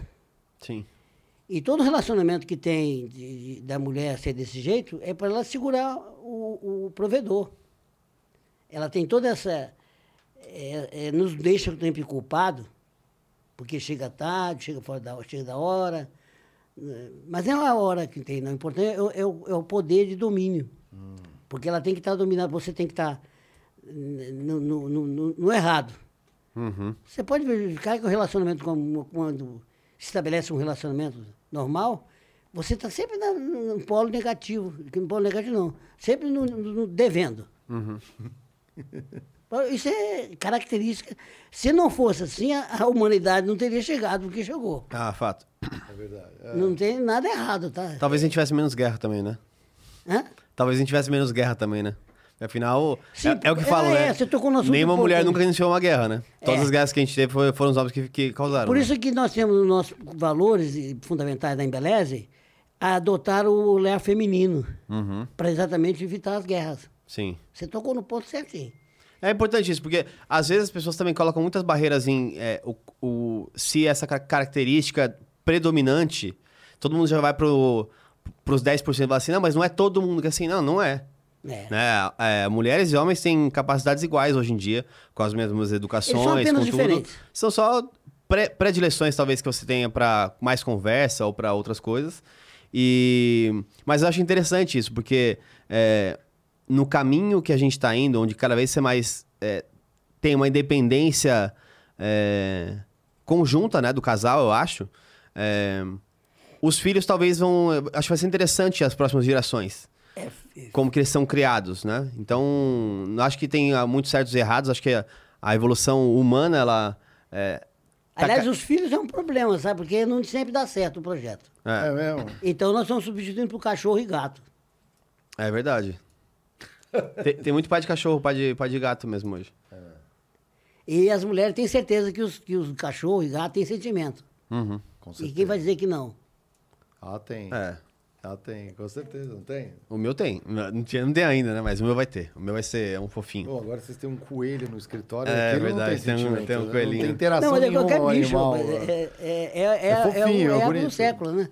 Sim. E todo relacionamento que tem de- de- da mulher ser desse jeito é para ela segurar o, o provedor. Ela tem toda essa. é- é, nos deixa sempre culpado, porque chega tarde, chega fora da, chega da hora. né? Mas não é a hora que tem, não. O importante é, é é o poder de domínio. Porque ela tem que estar dominada, você tem que estar no, no- no- no- no errado. Uhum. Você pode verificar que o relacionamento, quando se estabelece um relacionamento normal, você está sempre na- no, no polo negativo. que No polo negativo não. Sempre no, no- no devendo. Isso é característica. Se não fosse assim, a, a humanidade não teria chegado porque chegou. Ah, fato. É verdade. É. Não tem nada errado, tá? Talvez a gente tivesse menos guerra também, né? Hã? Talvez a gente tivesse menos guerra também, né? Afinal, Sim, é, é o que é, falam, é, né? você tocou no Nenhuma mulher nunca iniciou uma guerra, né? Todas É. as guerras que a gente teve foram os homens que, que causaram. Por né? isso que nós temos nos nossos valores fundamentais da Embeleze a adotar o olhar feminino Uhum. para exatamente evitar as guerras. Sim. Você tocou no ponto certinho. É importante isso, porque às vezes as pessoas também colocam muitas barreiras em é, o, o- se essa ca- característica predominante, todo mundo já vai pro, pros 10% e fala assim, não, mas não é todo mundo que é assim, não, não é. É. Né? É, mulheres e homens têm capacidades iguais hoje em dia, com as mesmas educações, Eles são apenas com tudo. diferentes. São só pré- predileções, talvez, que você tenha para mais conversa ou para outras coisas. E... Mas eu acho interessante isso, porque é, no caminho que a gente está indo, onde cada vez você mais é, tem uma independência é, conjunta né, do casal, eu acho, os filhos talvez vão... Acho que vai ser interessante as próximas gerações É, como que eles são criados, né? Então, não acho que tem ah, muitos certos e errados. Acho que a, a evolução humana, ela... É, tá Aliás, ca- os filhos é um problema, sabe? Porque não sempre dá certo o projeto. é, É mesmo? Então nós estamos substituindo por cachorro e gato. é verdade. tem, tem muito pai de cachorro, pai de, pai de gato mesmo hoje. E as mulheres têm certeza que os, que os cachorros e gatos têm sentimento. Uhum. Com E quem vai dizer que não? Ah, tem. É. Ah, tem, com certeza, não tem? O meu tem. Não, tinha, não tem ainda, né? Mas o meu vai ter. O meu vai ser um fofinho. Pô, agora vocês têm um coelho no escritório. É, verdade, não tem um- tem, tem um né? coelhinho. Não tem interação Não, mas é nenhuma qualquer com o bicho. né? é, é, é, é, É é, fofinho, é é a bonito. do século, né?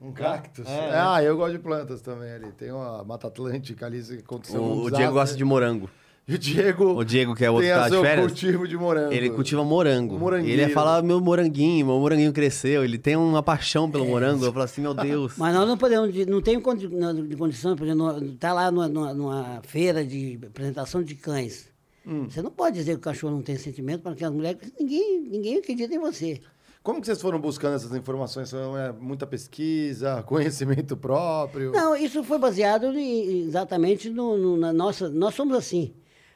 Um cactus. É, Ah, eu gosto de plantas também ali. Tem uma Mata Atlântica ali um O, o. Diego gosta de morango. E o Diego... O Diego, que é o outro tem que tá de férias, cultivo de morango. Ele cultiva morango. Morangueiro. Ele fala, meu moranguinho, meu moranguinho cresceu. Ele tem uma paixão pelo morango. Eu falo assim, meu Deus. Mas nós não podemos, de- não tem condição, por exemplo, está lá numa, numa- feira de apresentação de cães. Hum. Você não pode dizer que o cachorro não tem sentimento para que as mulheres. Ninguém, ninguém acredita em você. Como que vocês foram buscando essas informações? É, muita pesquisa, conhecimento próprio? Não, isso foi baseado em- exatamente no, no- na nossa. Nós somos assim.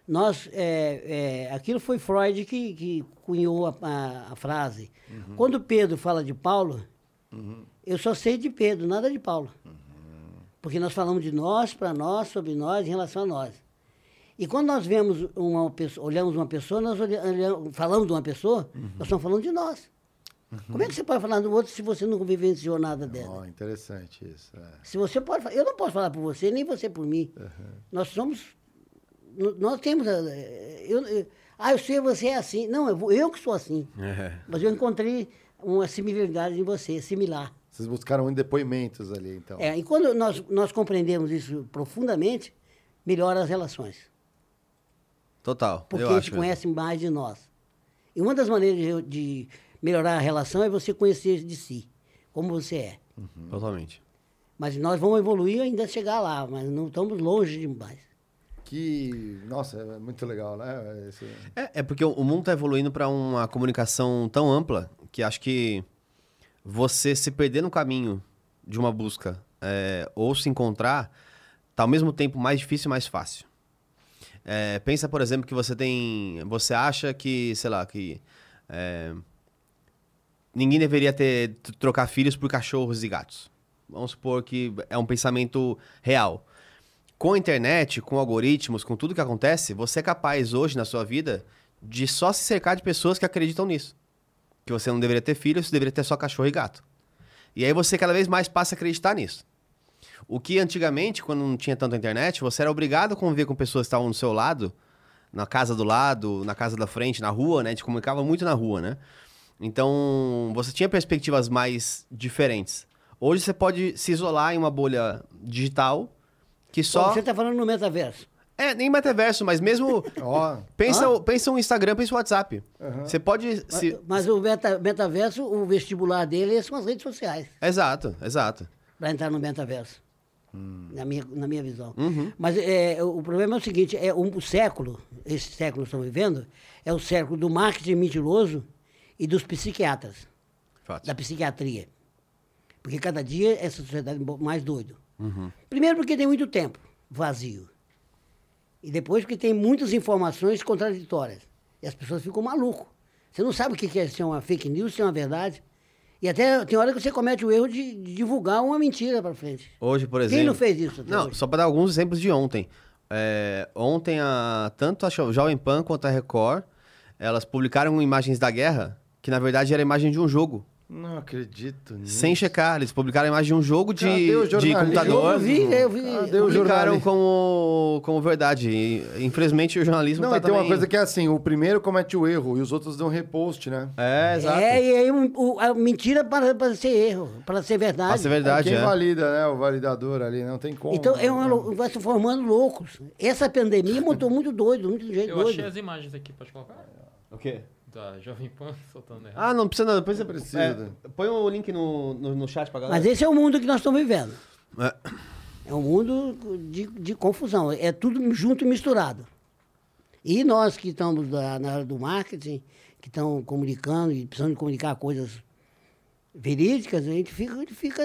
Nós, é, é, aquilo foi Freud que, que cunhou a, a- a frase. Quando Pedro fala de Paulo, eu só sei de Pedro, nada de Paulo. Porque nós falamos de nós, para nós, sobre nós, em relação a nós. E quando nós vemos uma pessoa, olhamos uma pessoa, nós olha- olhamos- falamos de uma pessoa, nós estamos falando de nós. Como é que você pode falar do outro se você não vivenciou nada dela? Ó, interessante isso. é. Se você pode eu não posso falar por você, nem você por mim. Nós somos, nós temos, eh, eu, eu- ah, eu sei você é assim. Não, eu, eu que sou assim. É. Mas eu encontrei uma similaridade em você, similar. Vocês buscaram depoimentos ali, então. É, e quando nós, nós compreendemos isso profundamente, melhora as relações. Total. Porque eu a acho gente mesmo. conhece mais de nós. E uma das maneiras de, de melhorar a relação é você conhecer de si, como você é. Totalmente. Mas nós vamos evoluir ainda chegar lá, mas não estamos longe demais. Que, nossa, é muito legal, né? Esse- É, é porque o mundo tá evoluindo para uma comunicação tão ampla que acho que você se perder no caminho de uma busca é, ou se encontrar tá ao mesmo tempo mais difícil e mais fácil. É, pensa, por exemplo, que você tem. Você acha que, sei lá, que. é, ninguém deveria ter trocar filhos por cachorros e gatos. Vamos supor que é um pensamento real. Com a internet, com algoritmos, com tudo que acontece, você é capaz hoje na sua vida de só se cercar de pessoas que acreditam nisso. Que você não deveria ter filho, você deveria ter só cachorro e gato. E aí você cada vez mais passa a acreditar nisso. O que antigamente, quando não tinha tanta internet, você era obrigado a conviver com pessoas que estavam do seu lado, na casa do lado, na casa da frente, na rua, né? A gente comunicava muito na rua, né? Então, você tinha perspectivas mais diferentes. Hoje você pode se isolar em uma bolha digital que só. Bom, Você está falando no metaverso. É, nem metaverso, mas mesmo. Ó, pensa, pensa um Instagram, pensa um WhatsApp. Você pode. se- Mas, mas o meta- metaverso, o vestibular dele são as redes sociais. Exato, exato. para entrar no metaverso. Hum. Na, minha, na minha visão. Uhum. Mas é, o problema é o seguinte: é um, o século, esse século que estamos vivendo, é o século do marketing mentiroso e dos psiquiatras, Fato. da psiquiatria. Porque cada dia essa sociedade é mais doido. Uhum. Primeiro porque tem muito tempo vazio. E depois porque tem muitas informações contraditórias. E as pessoas ficam malucas. Você não sabe o que é ser uma fake news, se é uma verdade. E até tem hora que você comete o erro de, de divulgar uma mentira para frente. Hoje, por exemplo. Quem não fez isso Não, hoje? só para dar alguns exemplos de ontem. É, ontem, a, tanto a Jo- Jovem Pan quanto a Record, elas publicaram imagens da guerra, que na verdade era imagem de um jogo. Não acredito nisso. Sem checar. Eles publicaram a imagem de um jogo de, de computador. Eu vi, eu vi. Cadê Publicaram como, como verdade. E, infelizmente o jornalismo Não, tá tem uma coisa que é assim, o primeiro comete o erro e os outros dão repost, né? É, exato. É, e aí o- a mentira para, para ser erro, para ser verdade. Pra ser verdade, Quem é. valida, né? O validador ali, não tem como. Então, é uma, né? vai se formando loucos. Essa pandemia montou muito doido, muito jeito Eu doido. achei as imagens aqui, pode colocar? O quê? Da Jovem Pan soltando errado. Ah, não precisa. Depois você Precisa. é, põe o link no, no, no chat pra galera. Mas esse é o mundo que nós estamos vivendo. É. É um mundo de, de confusão. É tudo junto e misturado. E nós que estamos da- na área do marketing, que estão comunicando e precisando comunicar coisas verídicas, a gente fica, fica,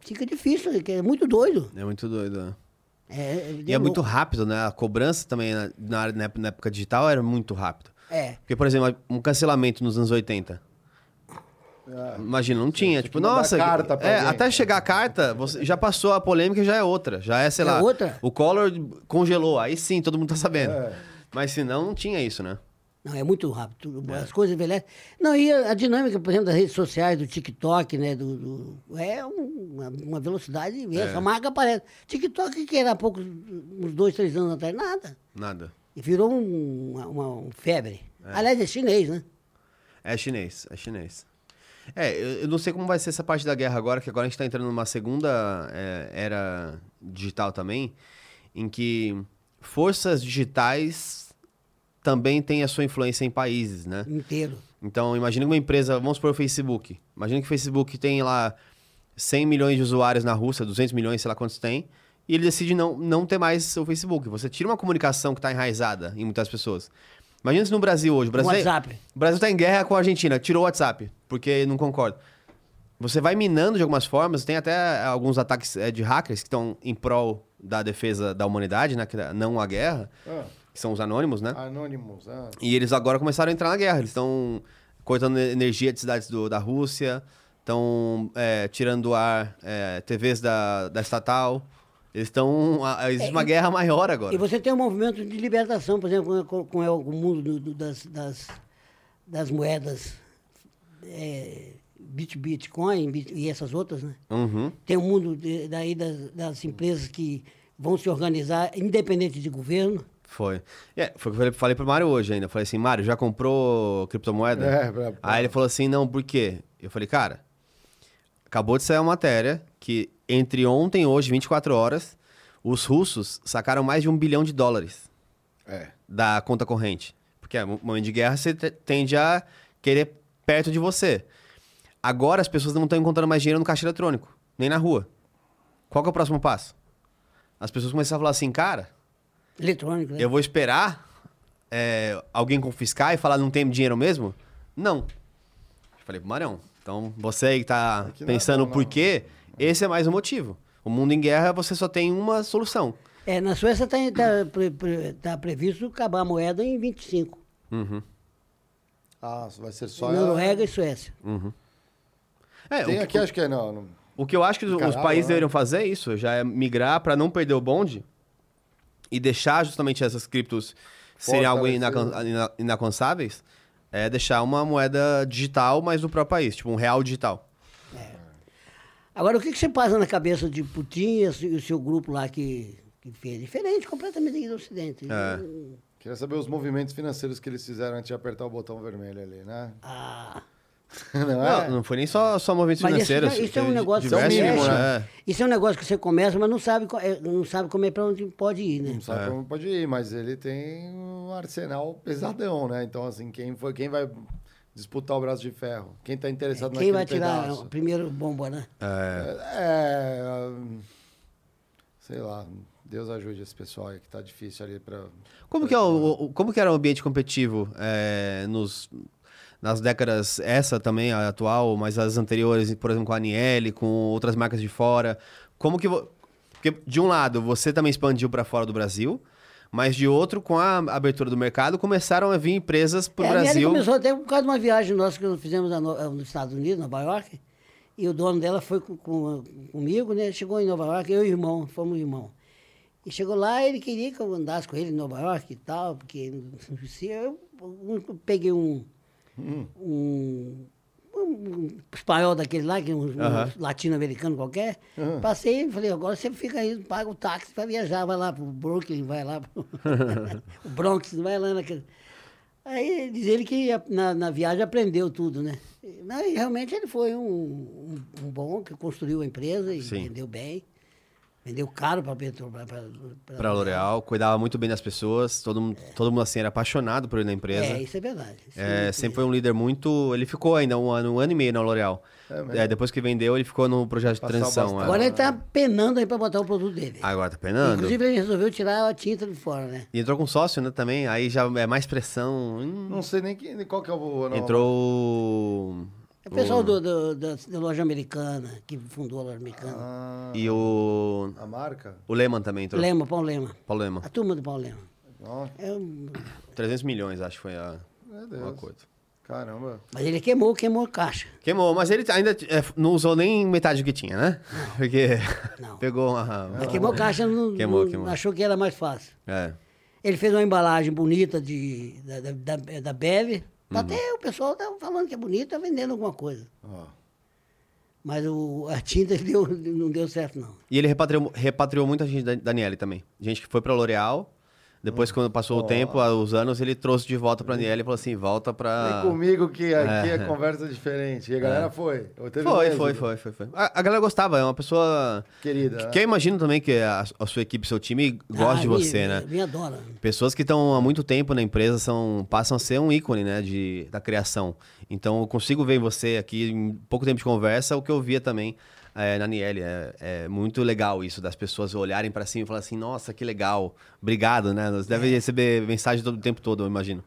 fica difícil, é muito doido. É muito doido, né? É, E é muito rápido, né? A cobrança também na, na, na época digital era muito rápido. É. Porque, por exemplo, um cancelamento nos anos 80. Imagina, não tinha. Tipo, nossa. carta é, alguém. até chegar a carta, você já passou a polêmica já é outra. Já é, sei É lá. outra? O Collor congelou. Aí sim, todo mundo tá sabendo. É. Mas senão, não tinha isso, né? Não, é muito rápido. tudo- As coisas envelhecem. Não, e a, a dinâmica, por exemplo, das redes sociais, do TikTok, né? Do, do- é um- uma, uma velocidade imensa. A marca aparece. TikTok, que era há poucos, uns dois, três anos atrás, nada. Nada. E virou um- uma, uma- um febre. É. Aliás, é chinês, né? É chinês, é chinês. É, eu, eu não sei como vai ser essa parte da guerra agora, que agora a gente tá entrando numa segunda é, era digital também, em que forças digitais também têm a sua influência em países, né? Inteiro. Então, imagina uma empresa, vamos supor o Facebook. Imagina que o Facebook tem lá 100 milhões de usuários na Rússia, 200 milhões, sei lá quantos tem, e ele decide não, não ter mais o Facebook. Você tira uma comunicação que está enraizada em muitas pessoas. Imagina se no Brasil hoje. O Brasil, WhatsApp. o Brasil está em guerra com a Argentina, tirou o WhatsApp, porque não concorda. Você vai minando de algumas formas, tem até alguns ataques eh, de hackers que estão em prol da defesa da humanidade, né, não a guerra, Ah, que são os anônimos, né? Anonymous. Ah. E eles agora começaram a entrar na guerra. Eles estão cortando energia de cidades do- da Rússia, estão é, tirando do ar é, TVs da, da estatal. Eles estão. Existe uma É, e- guerra maior agora. E você tem um movimento de libertação, por exemplo, com, com o mundo do- do- das, das, das moedas é, Bit- Bitcoin Bit- e essas outras, né? Uhum. Tem um mundo de- daí das, das empresas que vão se organizar independente de governo. Foi. É, foi o que eu falei, falei pro Mário hoje ainda. Eu falei assim, Mário, já comprou criptomoeda? É, pra- pra- Aí ele falou assim, não, por quê? Eu falei, cara, acabou de sair uma matéria que entre ontem e hoje, 24 horas, os russos sacaram mais de um bilhão de dólares. É. da conta corrente. Porque é, momento de guerra você te- tende a querer perto de você. Agora as pessoas não estão encontrando mais dinheiro no caixa eletrônico, nem na rua. Qual que é o próximo passo? As pessoas começam a falar assim, cara, Eletrônico, né? eu vou esperar é, alguém confiscar e falar não tem dinheiro mesmo? Não. Eu falei pro Marão, então você aí que tá que não é pensando por não. quê, esse é mais um motivo. O mundo em guerra você só tem uma solução. É, na Suécia está tá, pre- pre- tá previsto acabar a moeda em 25. Uhum. Ah, vai ser só. Noruega e Suécia. É, Tem o que- aqui, acho que é. Não, não- O que eu acho que os- os Caralho, países né? deveriam fazer é isso, já é migrar para não perder o bonde e deixar justamente essas criptos serem algo inacan- ina- inalcançáveis, é deixar uma moeda digital, mas do próprio país, tipo um real digital. Agora, o que, que você passa na cabeça de Putin e o seu- grupo lá que, que fez? Diferente completamente aqui do Ocidente. É. Queria saber os movimentos financeiros que eles fizeram antes de apertar o botão vermelho ali, né? Ah, Não Não, é? não foi nem só, só movimentos Mas isso financeiros. é- isso é um negócio que é mínimo, é. né? isso é um negócio que você começa, mas não sabe, é, não sabe como é para onde pode ir, né? Não sabe É. como pode ir, mas ele tem um arsenal pesadão, né? Então, assim, quem, foi, quem vai disputar o braço de ferro? Quem tá interessado Quem naquele vai tirar pedaço? o primeiro bomba, né? É. É, hum, sei lá, Deus ajude esse pessoal aí que tá difícil ali pra... Como que, é o, o- como que era o ambiente competitivo é, nos, nas décadas, essa também, a atual, mas as anteriores, por exemplo, com a Aniele, com outras marcas de fora? Como que... vo- Porque, de um lado, você também expandiu para fora do Brasil, mas de outro, com a abertura do mercado, começaram a vir empresas para o É, a Brasil. começou até por causa de uma viagem nossa que nós fizemos a no- nos Estados Unidos, Nova York. E o dono dela foi com, com- comigo, né? Chegou em Nova York, eu e o irmão, fomos irmão. E chegou lá, ele queria que eu andasse com ele em Nova York e tal, porque se eu, eu peguei um, um, um espanhol daquele lá, que é um, um latino-americano qualquer, passei e falei, agora você fica aí, paga o táxi para viajar, vai lá pro Brooklyn, vai lá pro o Bronx, vai lá naquele... Aí diz ele que na, na viagem aprendeu tudo, né? Mas realmente ele foi um, um, um bom que construiu a empresa e Sim. vendeu bem. Vendeu caro para Petrobras. Para a L'Oréal, cuidava muito bem das pessoas, todo, mundo- todo mundo assim era apaixonado por ele na empresa. É, isso é verdade. Isso É, é- sempre foi um líder muito. Ele ficou ainda um ano, um ano e meio na L'Oréal. É? É, depois que vendeu, ele ficou no projeto de transição. bastante. é. Agora ele está penando aí para botar o produto dele. Agora tá penando. Inclusive ele resolveu tirar a tinta de fora, né? E entrou com sócio, né, também. Aí já é mais pressão. Hum, Não sei nem que, qual que é o... não, entrou. É o pessoal do, do- da, da loja americana, que fundou a loja americana. Ah, E o. a marca? O Lehman também entrou. Lema, Paulo Lema. Paulo Lehman. A turma do Paulo Lema. Ó, É um- 300 milhões, acho que foi a, meu o Deus. acordo. Caramba. Mas ele queimou, queimou caixa. Queimou, mas ele ainda é, não usou nem metade do que tinha, né? Porque Não. pegou uma. Mas queimou caixa, não, Queimou, não- queimou. achou que era mais fácil. É. Ele fez uma embalagem bonita de, da, da, da, da Bev. Uhum. Até o pessoal tá falando que é bonita, tá vendendo alguma coisa. Mas o, a tinta deu, não deu certo, não. E ele repatriou, repatriou muita gente da Daniele também. Gente que foi pra L'Oréal. Depois, quando passou o tempo, os anos, ele trouxe de volta pra Daniele e falou assim: volta pra. Vem comigo que aqui é, conversa diferente. E a galera foi. Um Foi, êxito? foi, foi, foi, foi. A, a galera gostava, é uma pessoa. Querida, Que, né? que eu imagino também que a, a sua equipe, seu time gosta Ah, de me- você, né? Me adora. Pessoas que estão há muito tempo na empresa são, passam a ser um ícone, né, de, da criação. Então, eu consigo ver em você aqui, em pouco tempo de conversa, o que eu via também eh, na Niele. É, é muito legal isso, das pessoas olharem para cima e falar assim, nossa, que legal, obrigado, né? Você deve receber mensagem todo o tempo todo, eu imagino.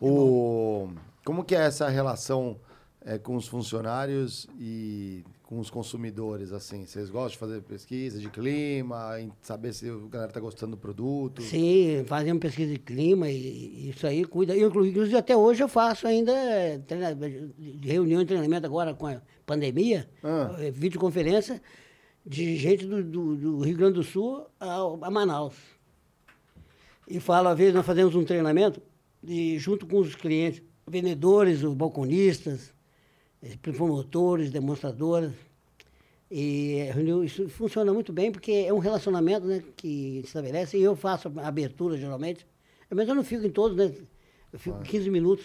O... Como que é essa relação é, com os funcionários e com os consumidores, assim? Vocês gostam de fazer pesquisa de clima, em saber se a galera tá gostando do produto? Sim, fazemos pesquisa de clima e, isso aí cuida. Eu, inclu- inclusive, até hoje eu faço ainda treina- de reunião e treinamento agora com a pandemia, Ah. eh, videoconferência de gente do, do- do Rio Grande do Sul ao- a, Manaus. E falo, às vezes, nós fazemos um treinamento e, junto com os clientes, vendedores, os balconistas, eh, promotores, demonstradoras. E a reunião, isso funciona muito bem porque é um relacionamento né, que se estabelece e eu faço a abertura geralmente. Mas eu não fico em todos, né? Eu fico 15 minutos.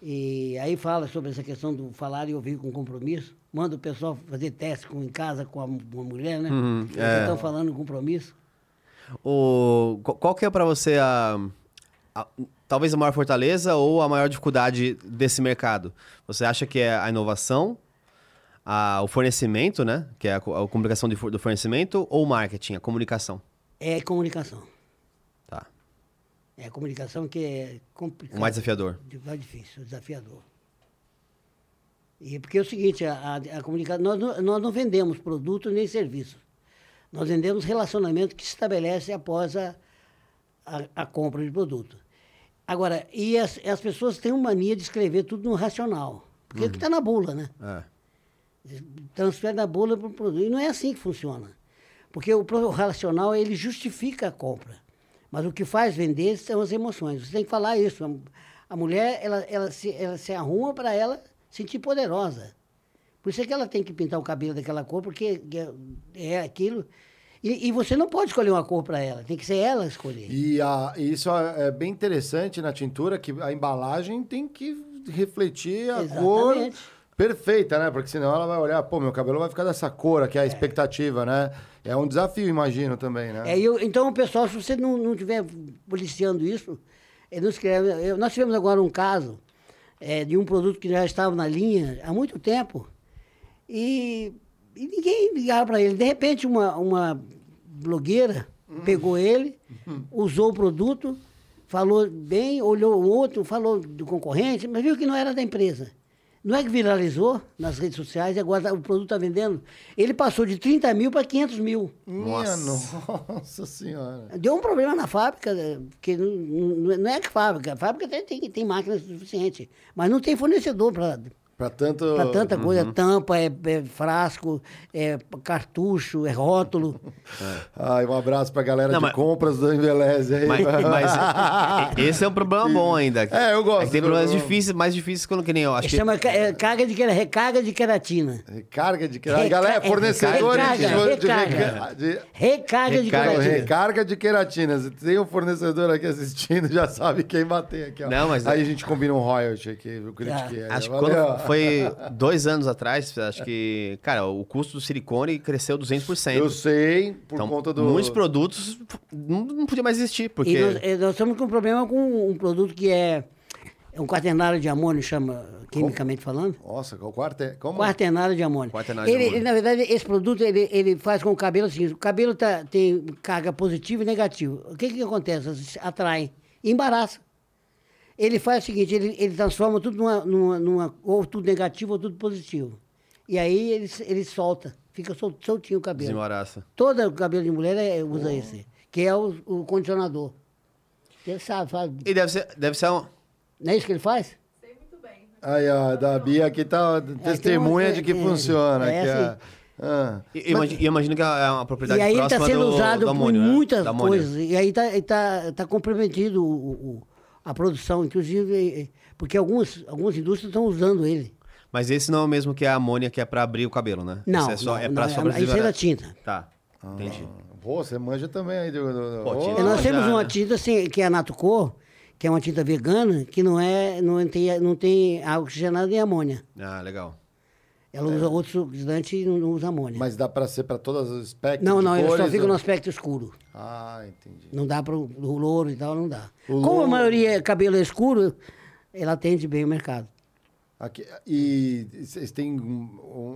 E aí fala sobre essa questão do falar e ouvir com compromisso. Manda o pessoal fazer teste com, em casa com a, uma mulher, né? Uhum, Eles é. estão falando compromisso. O, qual- que é para você a, a- talvez a maior fortaleza ou a maior dificuldade desse mercado? Você acha que é a inovação, a- o fornecimento, né? Que é a, a comunicação de do fornecimento ou o marketing, a comunicação? É comunicação. É a comunicação que é complicada. O mais desafiador. De- Mais difícil, desafiador. E porque é o seguinte, a, a, comunicação, nós, não- nós não vendemos produto nem serviço. Nós vendemos relacionamento que se estabelece após a, a, a compra de produto. Agora, e as, as pessoas têm uma mania de escrever tudo no racional. Porque é o que está na bula, né? É. transfere da bula para o produto. E não é assim que funciona. Porque o, o racional, ele justifica a compra. Mas o que faz vender são as emoções. Você tem que falar isso. A- mulher, ela, ela, se, ela se arruma para ela sentir poderosa. Por isso é que ela tem que pintar o cabelo daquela cor, porque é é aquilo. E, e você não pode escolher uma cor para ela, tem que ser ela escolher. E, a, e isso é bem interessante na tintura, que a embalagem tem que refletir a cor Exatamente. Perfeita, né? Porque senão ela vai olhar, pô, meu cabelo vai ficar dessa cor, que é a expectativa, né? É um desafio, imagino, também, né? É, eu- então, pessoal, se você não não estiver policiando isso, ele não escreve. Eu- nós tivemos agora um caso é, de um produto que já estava na linha há muito tempo e, e ninguém ligava para ele. De repente, uma, uma blogueira pegou ele, usou o produto, falou bem, olhou o outro, falou do concorrente, mas viu que não era da empresa. Não é que viralizou nas redes sociais e agora tá- o produto está vendendo? Ele passou de 30 mil para 500 mil. Nossa. nossa senhora. Deu um problema na fábrica, eh, porque não, é que fábrica, a fábrica até tem, tem máquinas suficientes, mas não tem fornecedor para Pra tanto... tanta coisa, tampa, é, é frasco, é cartucho, é rótulo. Ai, um abraço pra galera Não, de mas- compras do Embeleze aí. Mas, mas esse é um problema bom ainda. É, eu gosto. É tem problemas Eu- difíceis, mais difíceis quando que nem eu. Acho que Chama é, carga de, recarga de queratina. Recarga de... Reca- Galera, é, fornecedores recarga, de, de, recarga. reca- de- Recarga de queratina. Recarga de queratina. Se tem um fornecedor aqui assistindo, já sabe quem bater aqui, ó. Não, mas- Aí a gente combina um royalty aqui, eu critiquei. aí, Acho que quando foi dois anos atrás, acho que, cara, o custo do silicone cresceu 200%. Eu sei, por então, conta do... muitos produtos não, não podia mais existir, porque... E nós, nós estamos com um problema com um produto que é, é um quaternário de amônio, chama, quimicamente falando. Nossa, qual quarto é? Como? Quaternário de amônio. Quaternário de ele, amônio. ele, na verdade, esse produto ele, ele faz com o cabelo assim: o cabelo tá, tem carga positiva e negativa. O que, que acontece? Atrai, embaraça. Ele faz o seguinte: ele, ele transforma tudo numa, numa, numa- ou tudo negativo ou tudo positivo. E aí ele, ele solta, fica sol- soltinho o cabelo. Desembaraça. Todo o cabelo de mulher é- usa esse, que é o, o condicionador. Ele sabe, faz. E deve ser, deve ser um... Não é isso que ele faz? Aí, ó, da Bia aqui tá testemunha uma- de que é, funciona. é que assim. Ah. E eu imagi- eu imagino que é uma propriedade E aí está próxima sendo do, usado do amônio, por né? muitas amônio. coisas. E aí está tá, tá comprometido o, o- a produção, inclusive, porque algumas, algumas indústrias estão usando ele. Mas esse não é o mesmo que a amônia que é pra abrir o cabelo, né? Não, Esse é só, não, é pra é- pra isso é da tinta. Tá, entendi. Pô, você manja também aí. Do, do- Pô. E nós já, temos uma né? tinta assim, que é a Natocor, que é uma tinta vegana, que não, é, não, tem, não tem água oxigenada nem amônia. Ah, legal. Ela usa outro oxidante e não, usa amônia. Mas dá pra ser pra todos os espectros não, não, ele só cores, fica ou- no aspecto escuro. Ah, entendi. Não dá para o louro e tal, não dá. O Como louro- a maioria é cabelo escuro, ela atende bem o mercado. Aqui, e vocês têm,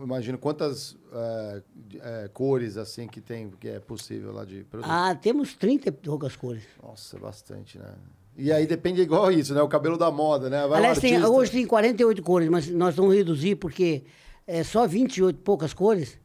imagino, quantas é, de- é, cores assim que tem, que é possível lá de produto? Ah, temos 30 e poucas cores. Nossa, é bastante, né? E aí depende igual isso, né? O cabelo da moda, né? Vai Aliás, tem- hoje tem 48 cores, mas nós vamos reduzir porque é só 28 e poucas cores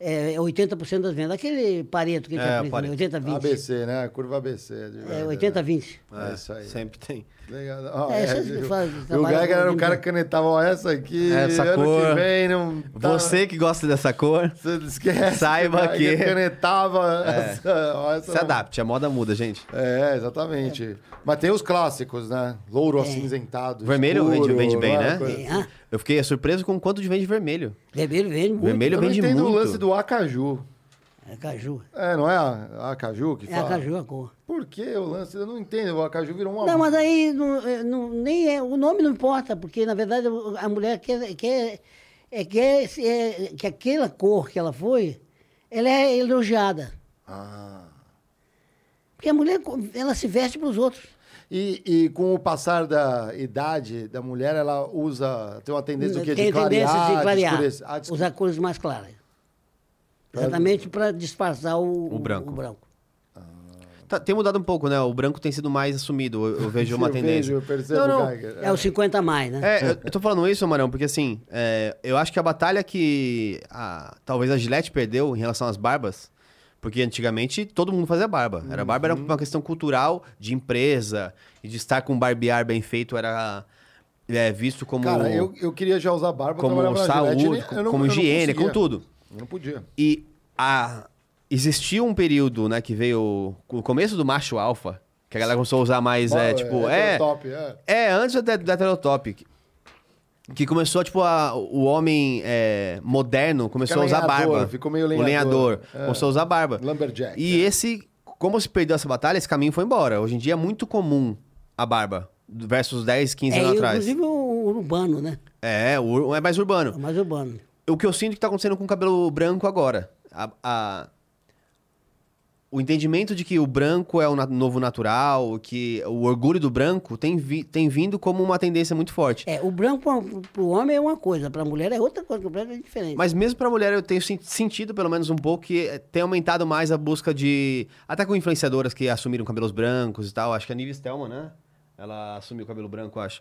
é, é 80% das vendas. Aquele pareto que a gente É, aplica, Pareto. 80-20. ABC, né? Curva ABC. de verdade, É, né? 80-20. É isso aí. Sempre tem. Legal. Ó, É, é, faz- o Geiger era o cara que canetava ó, essa aqui, Essa ano cor. que vem não tá- Você que gosta dessa cor, Você esquece. Saiba que- canetava É. essa, ó, essa se adapte, a moda muda, gente. É, exatamente. Mas tem os clássicos, né? Louro acinzentado. Vermelho vende- escuro, vende bem, uma né? coisa- Tem, ah, Eu fiquei surpreso com o quanto de vende vermelho. vermelho vende muito. Vermelho Eu não vende entendo muito. o lance do acaju. É caju. É, não é a, a acaju que É fala? a caju a cor. Por que o lance? Eu não entendo. O acaju virou uma... Não, mas aí não, é, não- nem é, o nome não importa, porque na verdade a mulher quer, quer, é, quer é, que aquela cor que ela foi, ela é elogiada. Ah. Porque a mulher, ela se veste para os outros. E, e com o passar da idade da mulher, ela usa... Tem uma tendência do quê? Tem de tendência clarear, de clarear, escurecer. Ah, usar cores mais claras. Exatamente para disfarçar o, O branco. o branco. Tá, tem mudado um pouco, né? O branco tem sido mais assumido. Eu, eu vejo uma Eu tendência. vejo, eu percebo, Não, não. É o 50 a mais, né? É, eu, eu tô falando isso, Marão, porque assim, é, eu acho que a batalha que a- talvez a Gillette perdeu em relação às barbas, porque antigamente todo mundo fazia barba. Era barba era uma questão cultural de empresa e de estar com um barbear bem feito era é, visto como Cara, eu, eu queria já usar barba, como saúde, Gillette, como higiene, com tudo. Eu não podia. E a, existia um período, né, que veio o começo do macho alfa, Que a galera começou a usar mais, é, Bom, tipo, é... é. É, antes da, da heterotop. que- começou, tipo, a- o homem é, moderno começou a usar lenhador, barba. ficou meio O lenhador. lenhador. É. Começou a usar barba. Lumberjack. E esse, como se perdeu essa batalha, esse caminho foi embora. Hoje em dia é muito comum a barba. Versus 10, 15 É, anos atrás. inclusive o urbano, né? É, é mais É urbano. mais urbano. O que eu sinto que tá acontecendo com o cabelo branco agora. A- a- O entendimento de que o branco é o na- novo natural, que o orgulho do branco tem, vi- tem vindo como uma tendência muito forte. É, o branco pro, pro homem é uma coisa, pra mulher é outra coisa, completamente diferente. Mas mesmo pra mulher, eu tenho sen- sentido, pelo menos um pouco, que eh, tem aumentado mais a busca de. Até com influenciadoras que assumiram cabelos brancos e tal. Acho que a Nive Stelman, né? Ela assumiu o cabelo branco, acho.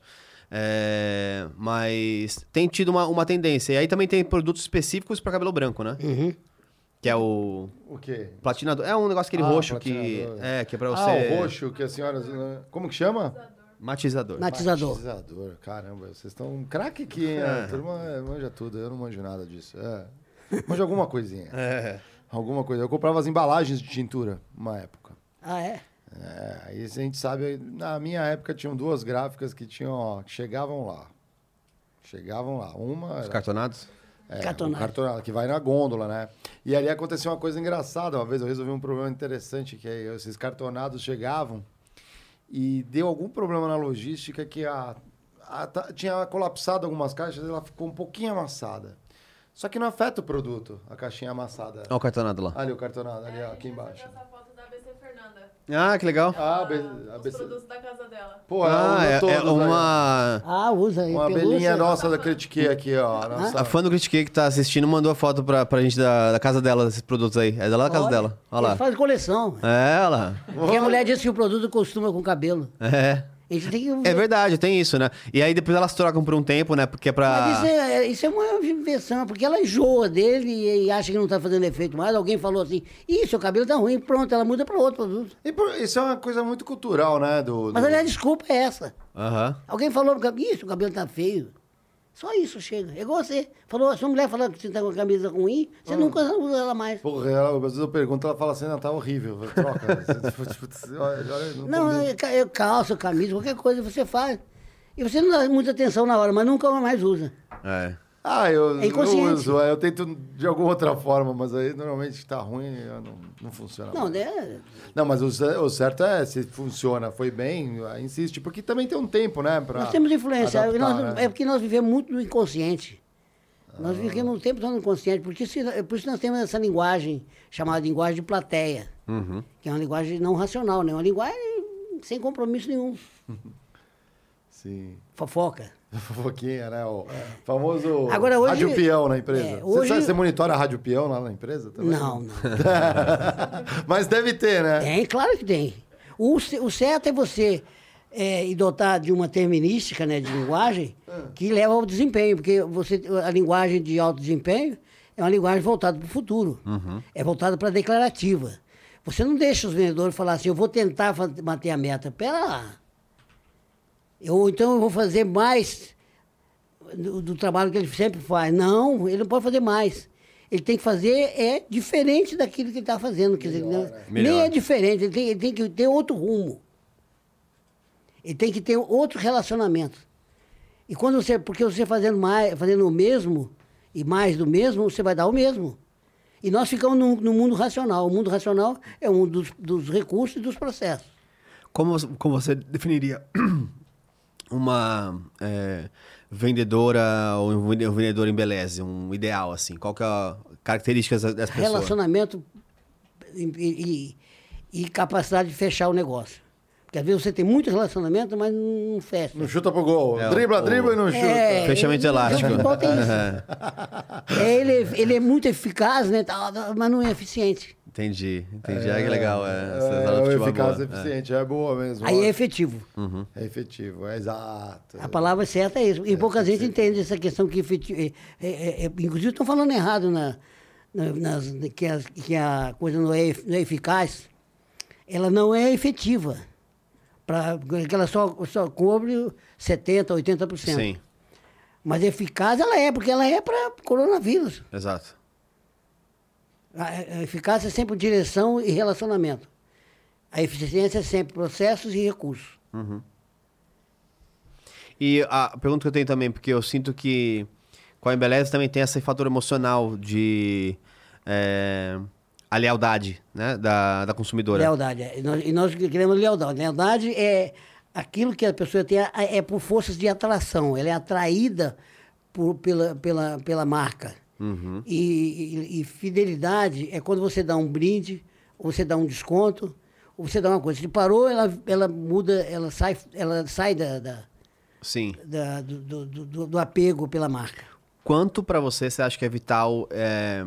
É, Mas tem tido uma, uma tendência. E aí também tem produtos específicos pra cabelo branco, né? Uhum. Que é o O quê? platinador. É um negócio aquele Ah, roxo que. É, que é pra você. Ah, o roxo que a senhora... Como que chama? Matizador. Matizador. Matizador. Caramba, vocês estão um craque aqui, hein? A turma manja tudo, eu não manjo nada disso. É. Manjo alguma coisinha. É. Alguma coisa. Eu comprava as embalagens de tintura, uma época. Ah, é? É, aí a gente sabe, na minha época tinham duas gráficas que tinham, ó, que chegavam lá. Chegavam lá. Uma Os era cartonados? é, Cartonado. cartonado, que vai na gôndola, né? E ali aconteceu uma coisa engraçada. Uma vez eu resolvi um problema interessante, que é, esses cartonados chegavam e deu algum problema na logística que a, a- tinha colapsado algumas caixas e ela ficou um pouquinho amassada. Só que não afeta o produto, a caixinha amassada. Olha o cartonado lá. Ali o cartonado, ali ó, aqui embaixo. essa foto da ABC Fernanda. Ah, que legal. Ah, a, a Os produtos da casa dela. Pô, Ah, ela é, usou é todos aí. uma. Ah, usa aí. Uma pelúcia. abelhinha nossa da Critique aqui, ó. a Nossa... A fã do Critiquei que tá assistindo mandou a foto pra, pra gente da, da casa dela, desses produtos aí. É dela da casa Olha, dela. Olha lá. Faz coleção. É, lá. Porque a mulher disse que o produto costuma com cabelo. É. É verdade, tem isso, né? E aí depois elas trocam por um tempo, né? Porque é pra. Mas isso é, isso é uma invenção, porque ela enjoa dele e, e acha que não tá fazendo efeito mais. Alguém falou assim, ih, seu cabelo tá ruim, pronto, ela muda para outro produto. E por- isso é uma coisa muito cultural, né? Do, do... Mas aliás, a desculpa é essa. Aham. Alguém falou, ih, seu cabelo tá feio. Só isso chega. É igual você. Falou, sua mulher falou que você tá com a camisa ruim, você nunca usa ela mais. Porra, ela, às vezes eu pergunto, ela fala assim, não, tá horrível, troca. Olha, olha, não Não, combina. é é calça, camisa, qualquer coisa você faz. E você não dá muita atenção na hora, mas nunca mais usa. É. Ah, eu, É eu inconsciente. uso, é, eu tento de alguma outra forma, mas aí normalmente tá ruim, não, não funciona. Não, né? Não, mas o, o certo é, se funciona, foi bem, insiste, porque também tem um tempo, né? Pra Nós temos influência. adaptar, Nós- né? É porque nós vivemos muito no inconsciente. Nós vivemos o tempo todo no inconsciente. Porque se, é por isso nós temos essa linguagem chamada linguagem de plateia, Uhum. que é uma linguagem não racional, né? Uma linguagem sem compromisso nenhum. Sim. Fofoca. Fofoquinha, né? O famoso Agora, hoje- rádio peão na empresa. é, Você, hoje- sabe, você monitora rádio peão lá na empresa também? Não, não. Mas deve ter, né? Tem, claro que tem. O, o certo é você é, ir dotar de uma terminística né, de linguagem que leva ao desempenho, porque você, a linguagem de alto desempenho é uma linguagem voltada para o futuro. É voltada para a declarativa. Você não deixa os vendedores falar assim, eu vou tentar manter a meta. Pera lá. Eu, então eu vou fazer mais do, do trabalho que ele sempre faz. Não, ele não pode fazer mais. Ele tem que fazer é diferente daquilo que ele está fazendo. Quer dizer, não- nem Melhor. é diferente, ele tem, ele tem que ter outro rumo. Ele tem que ter outro relacionamento. E quando você, porque você fazendo mais, fazendo o mesmo e mais do mesmo, você vai dar o mesmo. E nós ficamos no, no mundo racional. O mundo racional é um dos, dos recursos e dos processos. Como, como você definiria uma é, vendedora ou um vende- vendedor em beleza, um ideal, assim? Qual que é a característica das, das pessoas? Relacionamento e, e- e capacidade de fechar o negócio. Porque às vezes você tem muito relacionamento, mas não fecha. Não chuta pro gol. É, dribla, o- dribla e não chuta. É, Fechamento ele- elástico. tem isso. É, ele, ele é muito eficaz, né, tal, mas não é eficiente. Entendi, entendi. Ah, que legal. É, essa É, é eficaz, boa. eficiente, é. boa mesmo. Aí é efetivo. É efetivo, é exato. A palavra certa é isso. E pouca gente entende essa questão que efetivo. É, é- é- inclusive estão falando errado na, na- nas, que, as- que a coisa não é, não é eficaz. Ela não é efetiva. Pra, que ela só, só cobre 70%, 80%. Sim, Mas eficaz ela é, porque ela é para coronavírus. exato. A, eficácia é sempre direção e relacionamento. A eficiência é sempre processos e recursos. E a pergunta que eu tenho também, porque eu sinto que com a Embeleza também tem esse fator emocional de é, a lealdade né, da, da consumidora. Lealdade. é. E nós, e nós queremos lealdade. Lealdade é aquilo que a pessoa tem, é por forças de atração. Ela é atraída por, pela, pela, pela marca. Uhum. E, e- e fidelidade é quando você dá um brinde, ou você dá um desconto, ou você dá uma coisa. Se parou, ela, ela muda, ela sai, ela sai da, da- Sim. da- do, do- do- do apego pela marca. Quanto pra você você acha que é vital é,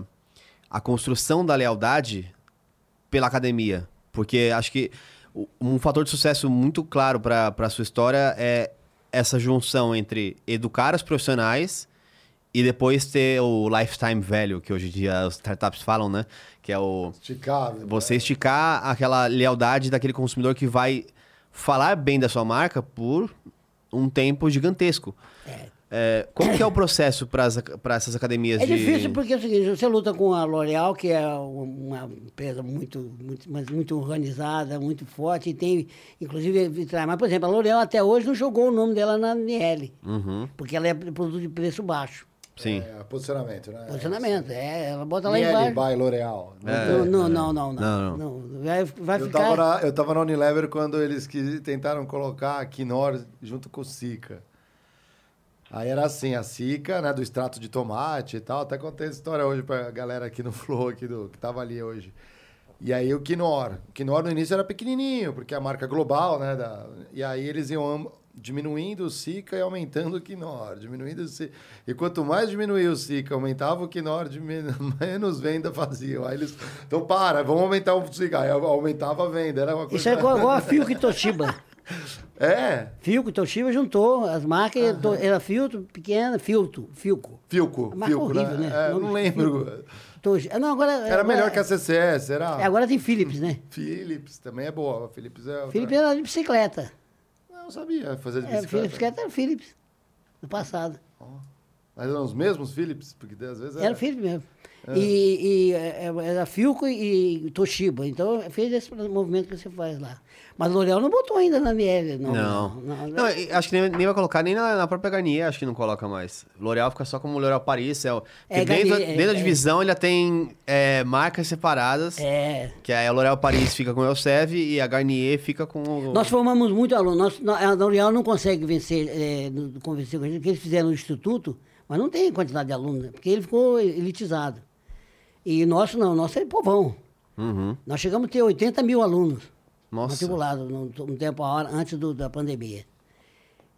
a construção da lealdade pela academia? Porque acho que um fator de sucesso muito claro para a sua história é essa junção entre educar os profissionais e depois ter o lifetime value, que hoje em dia as startups falam, né? Que é o Esticável. você esticar aquela lealdade daquele consumidor que vai falar bem da sua marca por um tempo gigantesco. É, como que é o processo para essas academias É de... difícil porque é o seguinte, você luta com a L'Oréal, que é uma empresa muito, muito, mas muito organizada, muito forte, e tem, inclusive. Mas, por exemplo, a L'Oréal até hoje não jogou o nome dela na NL, Uhum, porque ela é produto de preço baixo. Sim. É, posicionamento, né? Posicionamento, é, ela bota lá embaixo. by L'Oréal. É. Não, não, não, não, Não. Vai, vai Eu ficar... tava, na, eu tava na Unilever quando eles quis, tentaram colocar a Quinor junto com o Sica. Aí era assim, a Sica, né, do extrato de tomate e tal. Até contei essa história hoje pra galera aqui no Flow, aqui do, que tava ali hoje. E aí o Quinor. O Quinor no início era pequenininho, porque é a marca global, né? da- e aí eles iam am- diminuindo o Sica e aumentando o Quinor. Diminuindo o Sica. E quanto mais diminuía o Sica, aumentava o Quinor, diminu- menos venda faziam. Aí eles, então para, vamos aumentar o Sica. Aí aumentava a venda. Era uma coisa... Isso é igual, igual a Fiuk e Toshiba. É, e Toshiba juntou as marcas, to- era filtro pequena, filtro, Filco. Filco. A marca Filco, horrível, né? É, eu Nome não de lembro. Toshiba. Não, agora, Era agora- melhor que a CCS, era... É, Agora tem Philips, né? Philips também é boa. A Philips é outra. Philips era de bicicleta. Não sabia fazer de É, bicicleta. Philips, bicicleta era Philips, no passado. Mas eram os mesmos Philips? Porque às vezes Era Philips mesmo. E, e é, era Filco e, Toshiba. Então fez esse movimento que você faz lá. Mas L'Oréal não botou ainda na Miele, não. Não. não, Não, acho que nem, nem vai colocar, nem na, na própria Garnier, acho que não coloca mais. L'Oréal fica só como L'Oréal Paris. É, o- É, porque dentro, Garnier, é, dentro da é. divisão ele tem é, marcas separadas, É. que a L'Oréal Paris fica com o Elsev e a Garnier fica com o... Nós formamos muito aluno. Nós, nó- a L'Oréal não consegue vencer, é, convencer com a gente, porque eles fizeram no Instituto, mas não tem quantidade de alunos, né? porque ele ficou elitizado. E nosso não, nosso é povão. Uhum. Nós chegamos a ter 80 mil alunos Nossa. matriculados no tempo a hora, antes do- da pandemia.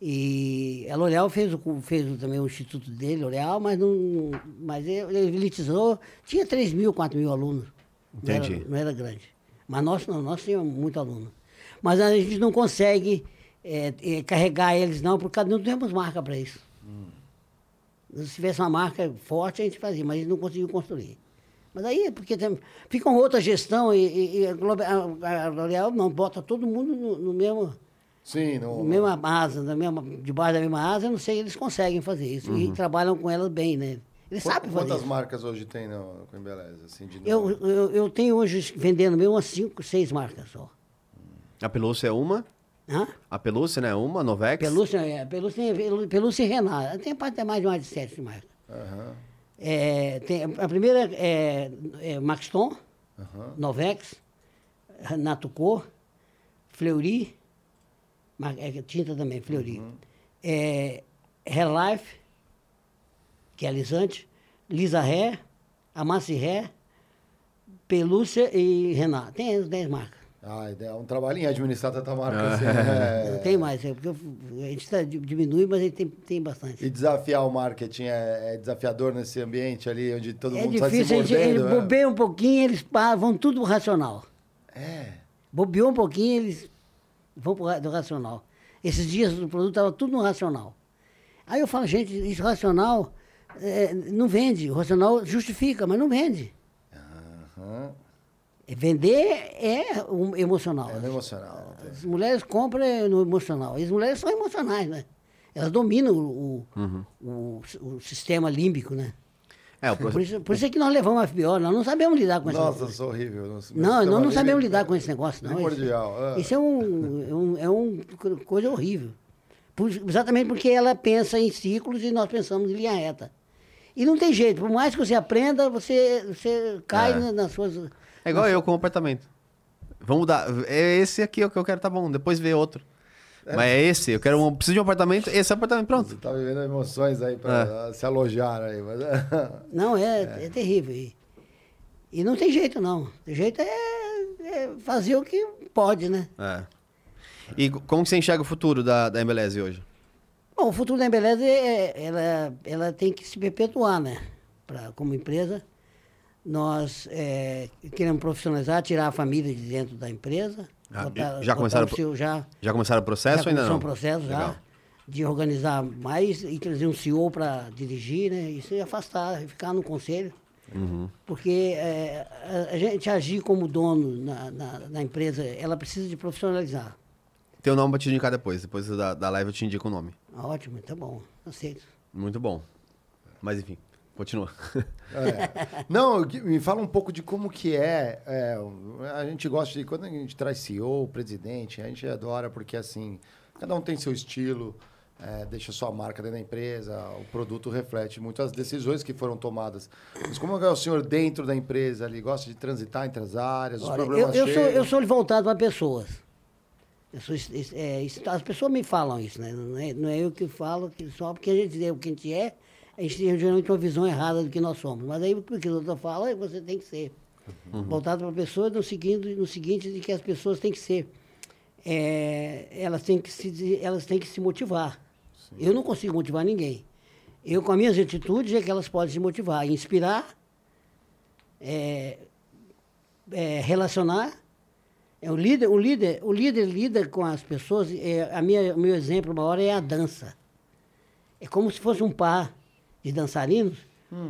E a L'Oréal fez, fez também o instituto dele, L'Oréal, mas não. Mas ele elitizou, tinha 3 mil, 4 mil alunos. Não era- Entendi. Não era, grande. Mas nós não, nós tínhamos muito aluno. Mas a gente não consegue é, é, carregar eles, não, porque não temos marca para isso. Se tivesse uma marca forte, a gente fazia, mas a gente não conseguiu construir. Mas aí é porque tem, fica uma outra gestão e, e- e a, Globo- a- a L'Oréal não bota todo mundo no, no mesmo, Sim, no, no mesma asa, na mesma, debaixo da mesma asa, eu não sei, eles conseguem fazer isso. E trabalham com elas bem, né? Eles Qu- sabem fazer Quantas isso. marcas hoje tem no, com Embeleza? Assim, Eu, eu, eu tenho hoje vendendo meu umas 5, 6 marcas só. A Pelúcia é uma, Hã? a Pelúcia, né? Uma, Novex. Pelúcia, é, Pelúcia, Pelúcia e Renata. Tem parte de mais de mais de 7 marcas. Aham, É, tem, a primeira é, é Maxton, aham. Novex, Renato Cor, Fleury, é, tinta também, Fleury. É, Relife, que é alisante, Lisa Ré, Amassi Ré, Pelúcia e Renato. Tem as 10 marcas. Ah, é um trabalhinho administrar tanta marca assim. Não né? tem mais, é porque a gente tá, di- diminui, mas a gente tem, tem bastante. E desafiar o marketing é, é desafiador nesse ambiente ali onde todo é mundo sai se difícil, a gente, ele mordendo. né? bobeia um pouquinho, eles vão tudo pro racional. É. Bobeou um pouquinho, eles vão pro do racional. Esses dias o produto estava tudo no racional. Aí eu falo, gente, isso racional eh, não vende. O racional justifica, mas não vende. Aham. É Vender é um emocional. É emocional. As mulheres compram é no emocional. E as mulheres são emocionais, né? Elas dominam o, o, o, o sistema límbico, né? É, Por isso, por isso é que nós levamos a FBO, nós não sabemos lidar com esse Nossa, negócio. sou horrível. Não, nós não sabemos é- lidar com esse negócio, não. Primordial. Isso, é. isso é um, é um, é um coisa horrível. Por- exatamente porque ela pensa em ciclos e nós pensamos em linha reta. E não tem jeito, por mais que você aprenda, você, você cai É. na- nas suas. É igual eu com o apartamento. Vamos dar. É esse aqui o que eu quero, tá bom. Depois vê outro. Mas é esse. Eu quero um. Preciso de um apartamento. Esse é o apartamento, Você pronto. tá vivendo emoções aí pra se alojar aí. Mas... Não, é, é. terrível. E, e não tem jeito, não. O jeito é, é fazer o que pode, né? É. E como que você enxerga o futuro da, da Embeleze hoje? Bom, o futuro da Embeleze, é, ela, ela tem que se perpetuar, né? Pra, como empresa, nós é, queremos profissionalizar, tirar a família de dentro da empresa. Ah, já começaram o seu, já, Já começaram o processo já ainda não? um processo Legal. já de organizar mais e trazer um CEO para dirigir, né? Isso e afastar, ficar no conselho. Uhum. Porque é, a, gente agir como dono na, na, na empresa, ela precisa de profissionalizar. Tem o nome pra te indicar depois. Depois da, da live eu te indico o nome. Ótimo, tá bom, aceito. Muito bom. Mas enfim, continua. É. Não, me fala um pouco de como que é, é, A gente gosta de. Quando a gente traz CEO, presidente, a gente adora porque assim, cada um tem seu estilo, é, deixa sua marca dentro da empresa, o produto reflete muito as decisões que foram tomadas. Mas como é o senhor dentro da empresa ali? Gosta de transitar entre as áreas, os Olha, eu, problemas eu, sou, chegam? eu sou voltado para pessoas. Eu sou, é, as pessoas me falam isso, né? Não é, não é eu que falo, que só porque a gente é o que a gente é, a gente tem geralmente uma visão errada do que nós somos. Mas aí o que o doutor fala, é que você tem que ser. Voltado para pessoas no seguinte, no seguinte de que as pessoas têm que ser. é, elas, têm que se, elas têm que se motivar. Eu não consigo motivar ninguém. Eu, com as minhas atitudes, é que elas podem se motivar, inspirar, é, é, relacionar. É, o, líder, o, líder, o líder lida com as pessoas. É, a minha, o meu exemplo maior é a dança. É como se fosse um par de dançarinos,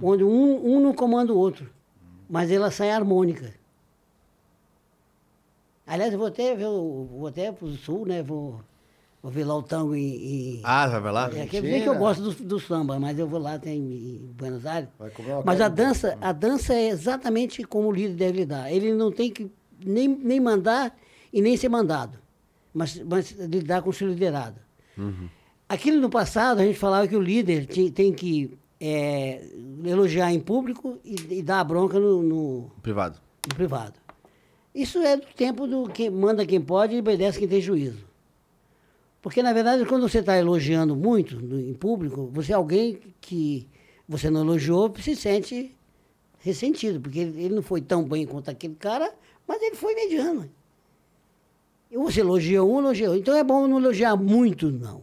onde um, um não comanda o outro, mas ela sai harmônica. Aliás, eu vou até, ver, vou até para o sul, né? Vou, vou ver lá o tango em. em Ah, vai lá? é, quer dizer que eu gosto do, do samba, mas eu vou lá tem, em Buenos Aires. Vai comer uma Mas a dança, a dança é exatamente como o líder deve lidar. Ele não tem que nem, nem mandar e nem ser mandado, mas, mas lidar com o seu liderado. Aquilo no passado, a gente falava que o líder tem que é, elogiar em público e, e dar a bronca no- no, Privado. no privado. Isso é do tempo do que manda quem pode e obedece quem tem juízo. Porque, na verdade, quando você está elogiando muito no- em público, você é alguém que você não elogiou se sente ressentido, porque ele, ele não foi tão bem quanto aquele cara, mas ele foi mediano. E você elogia um, elogia outro. Então é bom não elogiar muito, não.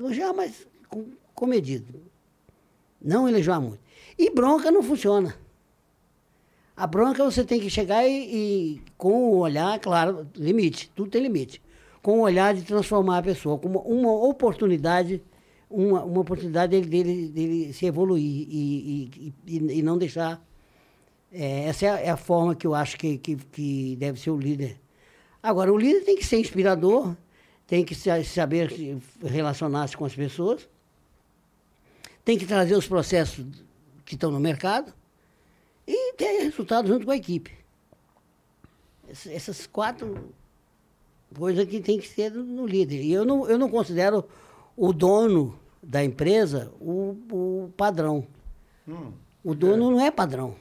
Elogiar, mas com, com medida. Não elogiar muito. E bronca não funciona. A bronca você tem que chegar e, e com o olhar, claro, limite, tudo tem limite. Com o olhar de transformar a pessoa, como uma oportunidade, uma, uma oportunidade dele, dele, dele se evoluir e, e, e, e não deixar. é, essa é a, é a forma que eu acho que, que, que deve ser o líder. Agora, o líder tem que ser inspirador, tem que sa- saber se relacionar-se com as pessoas, tem que trazer os processos que estão no mercado e ter resultado junto com a equipe. Ess- Essas quatro coisas que tem que ser no- líder. E eu não, eu não considero o dono da empresa o, o padrão. o dono não é padrão.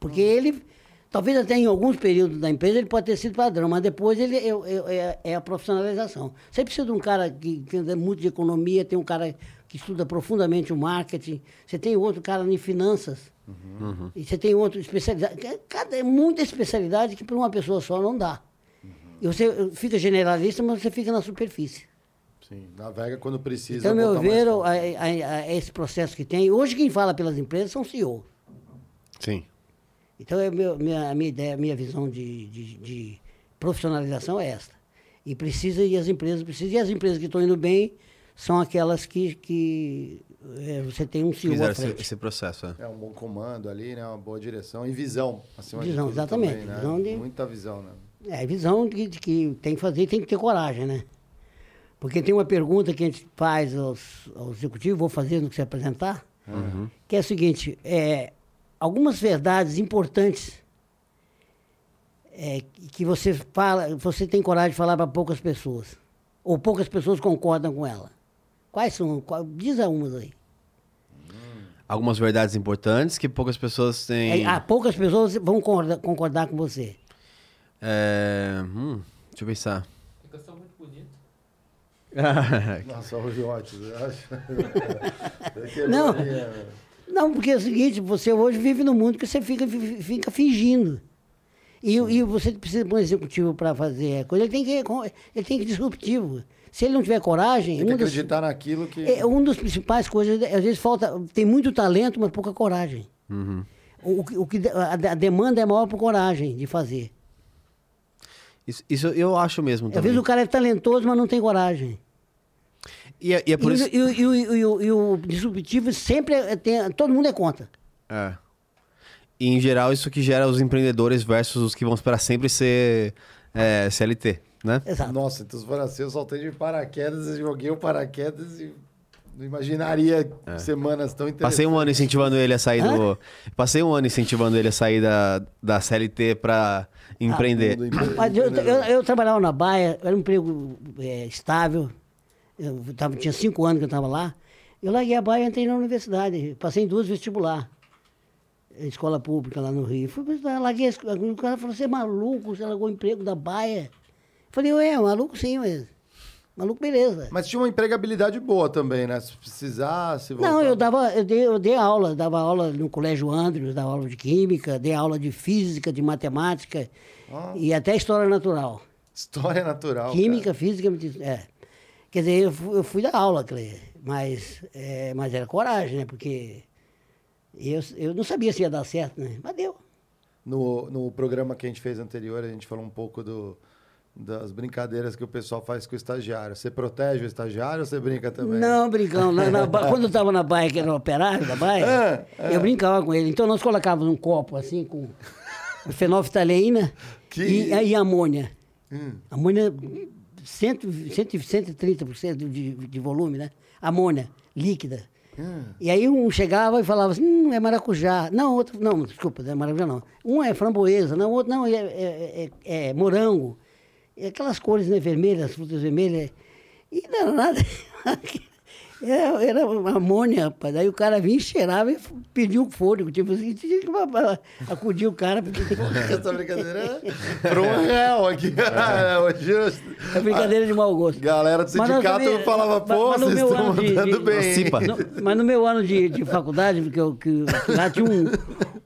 Porque ele, talvez até em alguns períodos da empresa, ele pode ter sido padrão, mas depois ele é, é- é- é a profissionalização. Você precisa de um cara que entenda muito de economia, tem um cara que estuda profundamente o marketing, você tem outro cara em finanças, e você tem outro especialidade. Cada, é muita especialidade que para uma pessoa só não dá. E você fica generalista, mas você fica na superfície. Sim, navega quando precisa. Então, meu mais ver, foco. a- a- a- esse processo que tem. Hoje, quem fala pelas empresas são CEO. Sim. Então, é meu, minha, a minha ideia, a minha visão de, de- de profissionalização é esta. E precisa, e as empresas precisam. E as empresas que estão indo bem são aquelas que, que é, você tem um CEO Fizeram à esse, frente. esse processo, é. É um bom comando ali, né? Uma boa direção e visão. Acima de Visão, tudo exatamente, também, né? visão de- Muita visão, né? É, visão de, de que tem que fazer e tem que ter coragem, né? Porque tem uma pergunta que a gente faz aos, aos executivos, vou fazer no que se apresentar. Que é o seguinte, é, algumas verdades importantes é, que você fala, você tem coragem de falar para poucas pessoas. Ou poucas pessoas concordam com ela. Quais são? Qual- diz umas aí. Algumas verdades importantes que poucas pessoas têm. É, ah, poucas pessoas vão concordar, concordar com você. É, hum, deixa eu pensar. Ficação muito bonita. Nossa, o Jotes, eu acho. Não. Não, porque é o seguinte, você hoje vive no mundo que você fica, fi- fica fingindo. E, e você precisa de um executivo para fazer a coisa, ele tem que ele tem que ser disruptivo. Se ele não tiver coragem, Tem que um dos- acreditar naquilo que. é, um dos principais coisas, às vezes falta, tem muito talento, mas pouca coragem. Uhum. O, o que- que a, a demanda é maior por coragem de fazer. Isso, isso eu acho mesmo Às também. vezes o cara é talentoso, mas não tem coragem. E, é, e é por e, isso. o- e e o- e e disruptivo sempre é- tem, todo mundo é contra. É. E em geral, isso que gera os empreendedores versus os que vão para sempre ser é, CLT, né? Exato. Nossa, então se for assim, eu soltei de paraquedas, joguei o paraquedas e não imaginaria semanas tão interessantes. Passei um ano incentivando ele a sair do. Passei um ano incentivando ele a sair da, da CLT para empreender. Do empre- Mas eu, eu, eu trabalhava na Baia, era um emprego é, estável. Eu tava, tinha cinco anos que eu estava lá. Eu larguei a Baia e entrei na universidade. Passei em duas vestibular. Escola pública lá no Rio. Fui, pra- larguei, a escola, o cara falou, você é maluco, você largou o emprego da Baia. Falei, ué, maluco sim, mas. Maluco, beleza. Mas tinha uma empregabilidade boa também, né? Se precisasse. Não, voltar. eu dava, eu dei, eu dei aula, dava aula no Colégio Andrews, dava aula de química, dei aula de física, de matemática Ah. e até história natural. História natural. Química, física, é. Quer dizer, eu fui, eu fui dar aula, Cleia, mas, é, mas era coragem, né? Porque eu, eu não sabia se ia dar certo, né? Mas deu. No, no programa que a gente fez anterior, a gente falou um pouco do, das brincadeiras que o pessoal faz com o estagiário. Você protege o estagiário ou você brinca também? Não, brincando. Na- na quando eu estava na baia, que era operário da baia, É, eu brincava com ele. Então nós colocávamos um copo assim com fenolftaleína Que- e, e amônia. Hum. Amônia, 100, 100, 130% de, de volume, né? Amônia, líquida. Hum. E aí um chegava e falava assim, hum, é maracujá. Não, outro, não, desculpa, não é maracujá não. Um é framboesa, não, outro não, é, é- é- é morango. E aquelas cores né, vermelhas, frutas vermelhas. E não era nada. Era, era uma amônia, rapaz. Aí o cara vinha, cheirava e pediu fôlego. Tipo assim, tinha que acudir o cara, porque Essa brincadeira é um real aqui. Hoje eu- é brincadeira de mau gosto. Galera do sindicato falava, pô, mas vocês estão mandando de- bem. No- mas no meu ano de, de faculdade, porque eu, que, lá tinha um,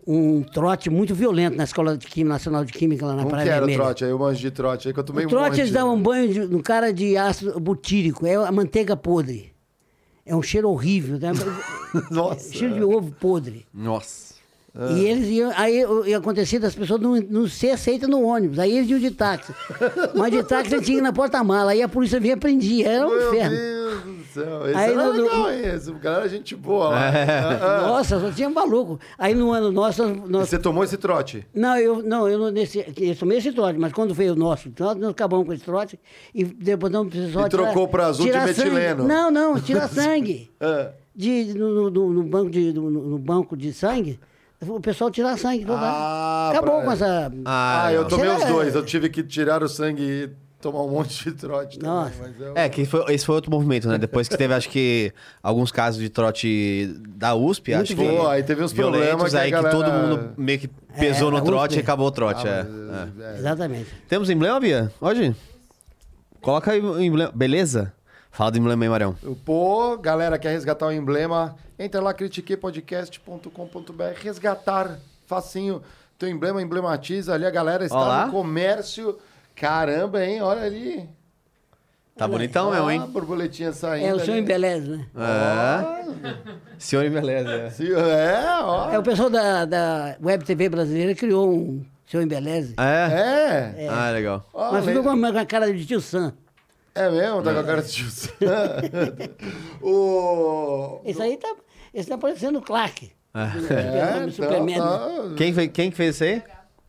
um trote muito violento na Escola de Química, Nacional de Química, lá na Como Praia que era o trote? Aí eu manjo de trote aí que eu tomei O um trote, monte. eles davam um banho de- no cara de ácido butírico, é a manteiga podre. É um cheiro horrível, né? Nossa. cheiro de ovo podre. Nossa. E eles iam, aí e acontecia das pessoas não, não ser aceitas no ônibus, aí eles iam de táxi. Mas de táxi tinha na porta-mala, aí a polícia vinha e prendia, era um Meu inferno. Deus céu. Esse Aí era no- legal? Esse galera é gente boa lá. É. Ah, ah. Nossa, só tinha maluco. Aí no ano nosso, nós- Você tomou esse trote? Não, eu não, eu não nesse, eu tomei esse trote, mas quando veio o nosso trote, nós acabamos com esse trote e depois não precisou E trocou pra azul de metileno. sangue. Não, não, tirar sangue. Ah. De, no, no- no banco de, no, no banco de sangue, o pessoal tirar sangue. toda- Ah, Acabou pra- com essa. Ah, Ah, eu tomei os dois. Eu tive que tirar o sangue e tomar um monte de trote também. Mas eu... É, que foi- esse foi outro movimento, né? Depois que teve, acho que, alguns casos de trote da USP, Muito acho que. Pô, aí teve uns problemas que aí galera- que todo mundo meio que pesou É, no trote USP. e acabou o trote. Ah, é. mas, é. é. Exatamente. Temos emblema, Bia? Hoje? Coloca aí o emblema. Beleza? Fala do emblema aí, Marião. Pô, galera, quer resgatar o emblema? Entra lá, critiquepodcast.com.br. Resgatar, facinho. Teu emblema emblematiza ali. A galera está Olá. no comércio. Caramba, hein? Olha ali. Tá bonitão mesmo, a hein? borboletinha saindo. É o seu ali. embeleze, né? É. Senhor Embeleza. é. Se- É, ó. É, o pessoal da, da Web TV brasileira criou um seu embeleze. É? É. Ah, legal. Ó, mas ficou com a, com a cara de tio Sam. É mesmo? Tá com a cara de tio Sam. o... Esse aí tá, esse tá parecendo o Clark. É, do Superman. tá, né? tá. Quem, quem que fez isso aí?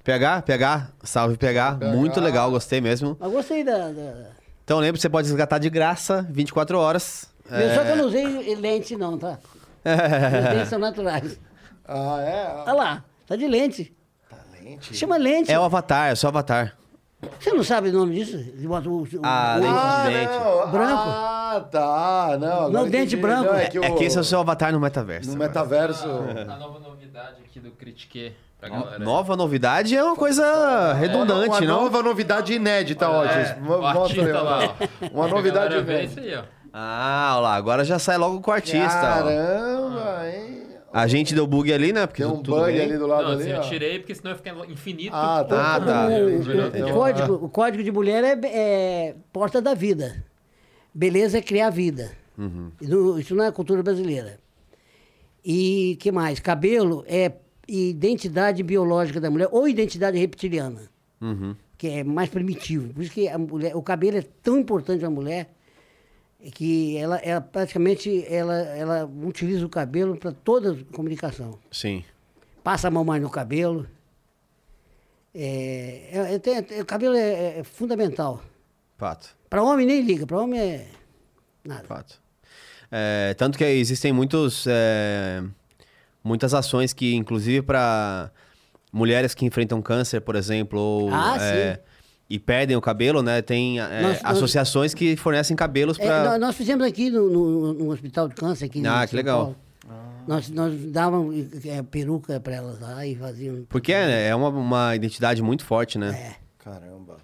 PH? PH? Salve, PH. Muito legal, gostei mesmo. Mas gostei da. da- Então lembra, você pode resgatar de graça, 24 horas. Eu Só que eu não usei lente, não, tá? Meus dentes são naturais. Ah, é? Olha lá, tá de lente. Talente. Chama lente. É o Avatar, é só Avatar. Você não sabe o nome disso? O- o- Ah, o- lente Ah, de dente. não. Branco. Ah, tá. Não, Não, dente entendi. branco. Não, É que, o, É que esse é o seu Avatar no metaverso. no agora. metaverso... A nova novidade aqui do Critique pra galera. Nova novidade é uma coisa redundante, uma não? nova novidade inédita, É, o Mo- Mostra aí, ó. lá, ó. Uma novidade inédita. isso aí, ó. Ah, olha lá, agora já sai logo com o artista. ó. Caramba, hein? A gente deu bug ali, né? Porque Tem um tudo bug bem. ali do lado Não, ali, assim, eu ó. tirei porque senão ia ficar infinito. Ah, tá. Ah, tá. O, o- código, o código de mulher é, é porta da vida. Beleza é criar vida. Isso- Isso não é cultura brasileira. E que mais? Cabelo é identidade biológica da mulher ou identidade reptiliana, Uhum. que é mais primitivo. Por isso que a mulher, o cabelo é tão importante na mulher que ela, ela praticamente ela, ela utiliza o cabelo para toda a comunicação Sim. passa a mão mais no cabelo. É, é- é- tem- tem- o cabelo é, é fundamental. Fato. Para homem nem liga, para homem é nada. Fato. É, tanto que existem muitos, é, muitas ações que, inclusive, para mulheres que enfrentam câncer, por exemplo, ou, Ah, é, e perdem o cabelo, né? Tem é, Nós- nós- associações que fornecem cabelos É, para. nós, nós fizemos aqui no, no- no hospital de câncer aqui Ah, em que São legal. Paulo. Nós, nós dávamos é, peruca para elas lá e faziam. Porque é, é uma, uma identidade muito forte, né? É. Caramba.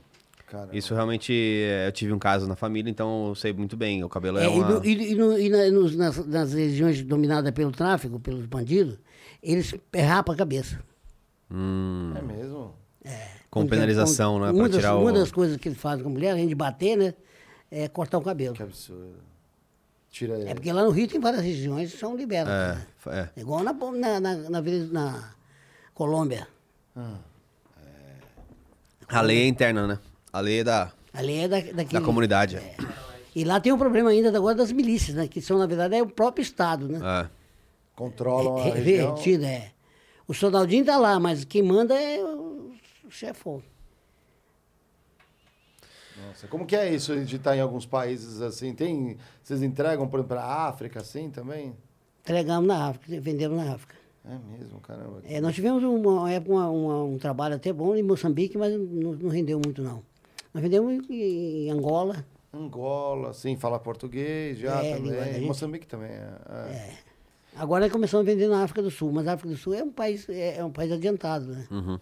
Caramba. Isso realmente, é, eu tive um caso na família, então eu sei muito bem. O cabelo é, É, e uma... no- e, e no- e na- nos- nas, nas regiões dominadas pelo tráfico, pelos bandidos, eles rapam a cabeça. Hum, É mesmo? com Quando quer- penalização, né? Uma, Pra das, tirar uma o... das coisas que eles fazem com a mulher, além de bater, né? É cortar o cabelo. Que absurdo. Tira ele. É porque lá no Rio tem várias regiões que são liberadas. É, né? é. É igual na, na, na, na, na Colômbia. A lei é interna, né? A lei é da, A lei é da, daqui. da comunidade. E lá tem um problema ainda agora das milícias, né? Que são, na verdade, é o próprio Estado, né? É. Controlam a Re- região. Revertido, é. O soldadinho tá lá, mas quem manda é o chefão. Nossa, como que é isso de estar em alguns países assim? Tem, vocês entregam, por exemplo, para a África assim também? Entregamos na África, vendemos na África. É mesmo, caramba. É, nós tivemos uma época uma- uma- um trabalho até bom em Moçambique, mas não, não rendeu muito, não. Nós vendemos em, Angola. Angola, sim, fala português já É, também. gente. Moçambique também. É, é. Agora começamos a vender na África do Sul, mas a África do Sul é um país, é, é um país adiantado, né? Uhum.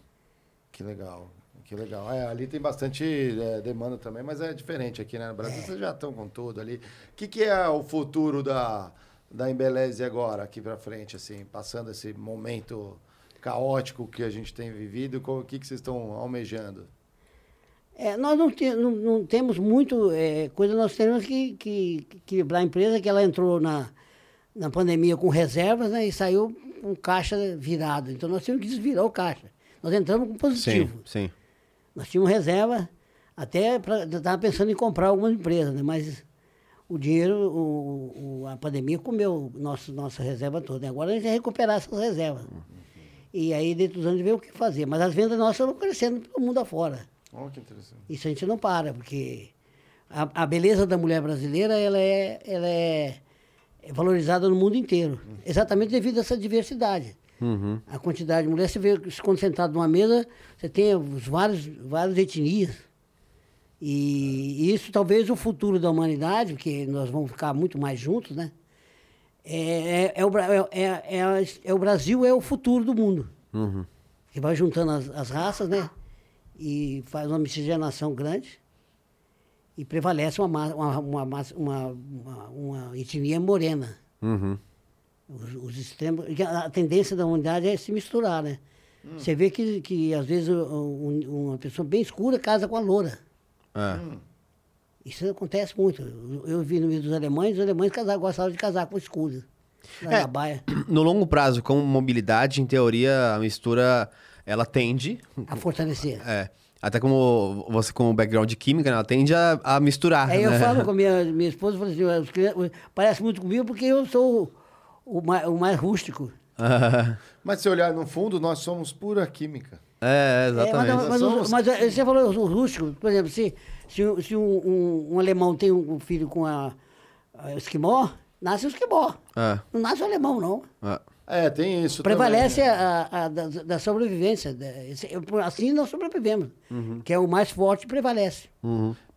Que legal. Que legal. É, ali tem bastante é, demanda também, mas é diferente aqui, né? No Brasil vocês já estão com tudo ali. O que, que é o futuro da, da Embeleze agora, aqui pra frente, assim, passando esse momento caótico que a gente tem vivido? O que, que vocês estão almejando? É, nós não, te- não- não temos muito é, coisa, nós temos que, que- que a empresa, que ela entrou na, na pandemia com reservas né, e saiu com caixa virado. Então nós tínhamos que desvirar o caixa. Nós entramos com Sim, positivo. sim. Nós tínhamos reserva, até estava pensando em comprar algumas empresas, né? mas o dinheiro, o, o- a pandemia comeu nosso, nossa reserva toda. Agora a gente vai recuperar essas reservas. E aí, dentro dos anos, ver o que fazer. Mas as vendas nossas estão crescendo pelo mundo afora. Olha que interessante. Isso a gente não para, porque a, a beleza da mulher brasileira ela é, ela é, é valorizada no mundo inteiro. Exatamente devido a essa diversidade. Uhum. A quantidade de mulher, você vê, se quando sentado numa mesa, você tem os vários, várias etnias. E isso talvez o futuro da humanidade, porque nós vamos ficar muito mais juntos, né? É, é, é o, é, é, é, é o Brasil é o futuro do mundo. Uhum. Que vai juntando as, as raças, né? E faz uma miscigenação grande. E prevalece uma, ma- uma, uma, uma, uma, uma etnia morena. Uhum. Os, os extremos. A a tendência da humanidade é se misturar, né? Você vê que, que às vezes, um- uma pessoa bem escura casa com a loura. É. Isso acontece muito. Eu, vi no meio dos alemães, os alemães casavam, gostavam de casar com escuro. É. No longo prazo, com mobilidade, em teoria, a mistura, ela tende... A fortalecer. É, até como você com o background de química, né, ela tende a, a misturar, Aí eu né? falo com a minha, minha esposa, eu falo assim, os crianças- parece muito comigo porque eu sou o, o mais, o mais rústico. Mas se olhar no fundo, nós somos pura química. é, É, exatamente. mas, mas, Somos- os- mas, você falou o rústico, por exemplo, se, se, um- se um, um- um alemão tem um filho com a, a esquimó, Nasce os quibó. É, Não nasce o alemão, não. é. É, tem isso Prevalece também. a, a- da, da sobrevivência. esse- Assim nós sobrevivemos. Uhum. Que é o mais forte prevalece.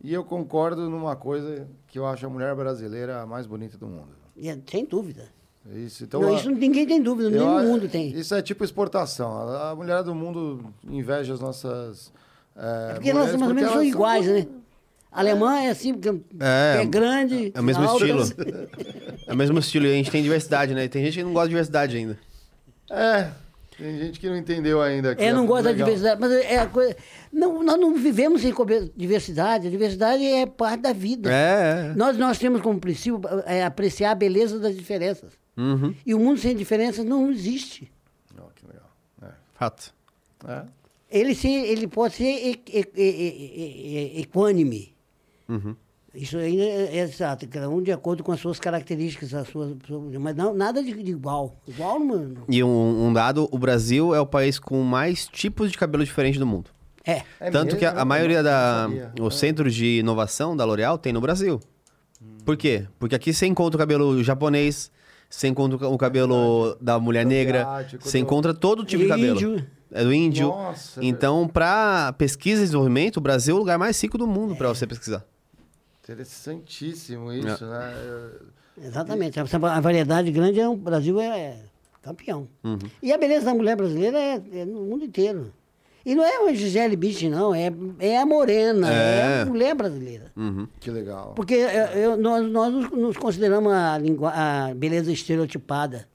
E eu concordo numa coisa que eu acho a mulher brasileira a mais bonita do mundo. É- sem dúvida. Isso, então, não, isso ninguém tem dúvida, nem a- mundo tem. Isso é tipo exportação. A, mulher do mundo inveja as nossas. É, É porque elas mulheres mais ou menos são iguais, né? Alemã é assim, porque É, é, grande. é o mesmo alta. estilo. É o mesmo estilo. E a gente tem diversidade, né? Tem gente que não gosta de diversidade ainda. É, tem gente que não entendeu ainda. que É, não gosta da legal. diversidade, mas é a coisa. Não, nós não vivemos sem diversidade. A diversidade é parte da vida. É, é. Nós, nós temos como princípio é, apreciar a beleza das diferenças. Uhum. E o mundo sem diferenças não existe. Ó, que legal. Fato. É. É. Ele, sim, ele pode ser equânime. Uhum. Isso ainda é, é exato, cada um de acordo com as suas características, as suas, mas não, nada de, de igual. Igual não. E um, um dado, o Brasil é o país com mais tipos de cabelo diferente do mundo. É. É Tanto que a, mesmo? a maioria da... não sabia. O centro de inovação da L'Oréal tem no Brasil. Por quê? Porque aqui você encontra o cabelo japonês, você encontra o cabelo da mulher negra, Asiático, você encontra todo tipo de cabelo. Índio. É do índio. Nossa, é então, para pesquisa e desenvolvimento, o Brasil é o lugar mais rico do mundo para você pesquisar. Interessantíssimo isso, né? Eu- Exatamente. A variedade grande, é, o Brasil é campeão. Uhum. E a beleza da mulher brasileira é, é no mundo inteiro. E não é uma Gisele Bündchen, não. É, é a morena, é. É. a mulher brasileira. Uhum. Que legal. Porque é, eu- nós, nós nos- consideramos a, lingua- a beleza estereotipada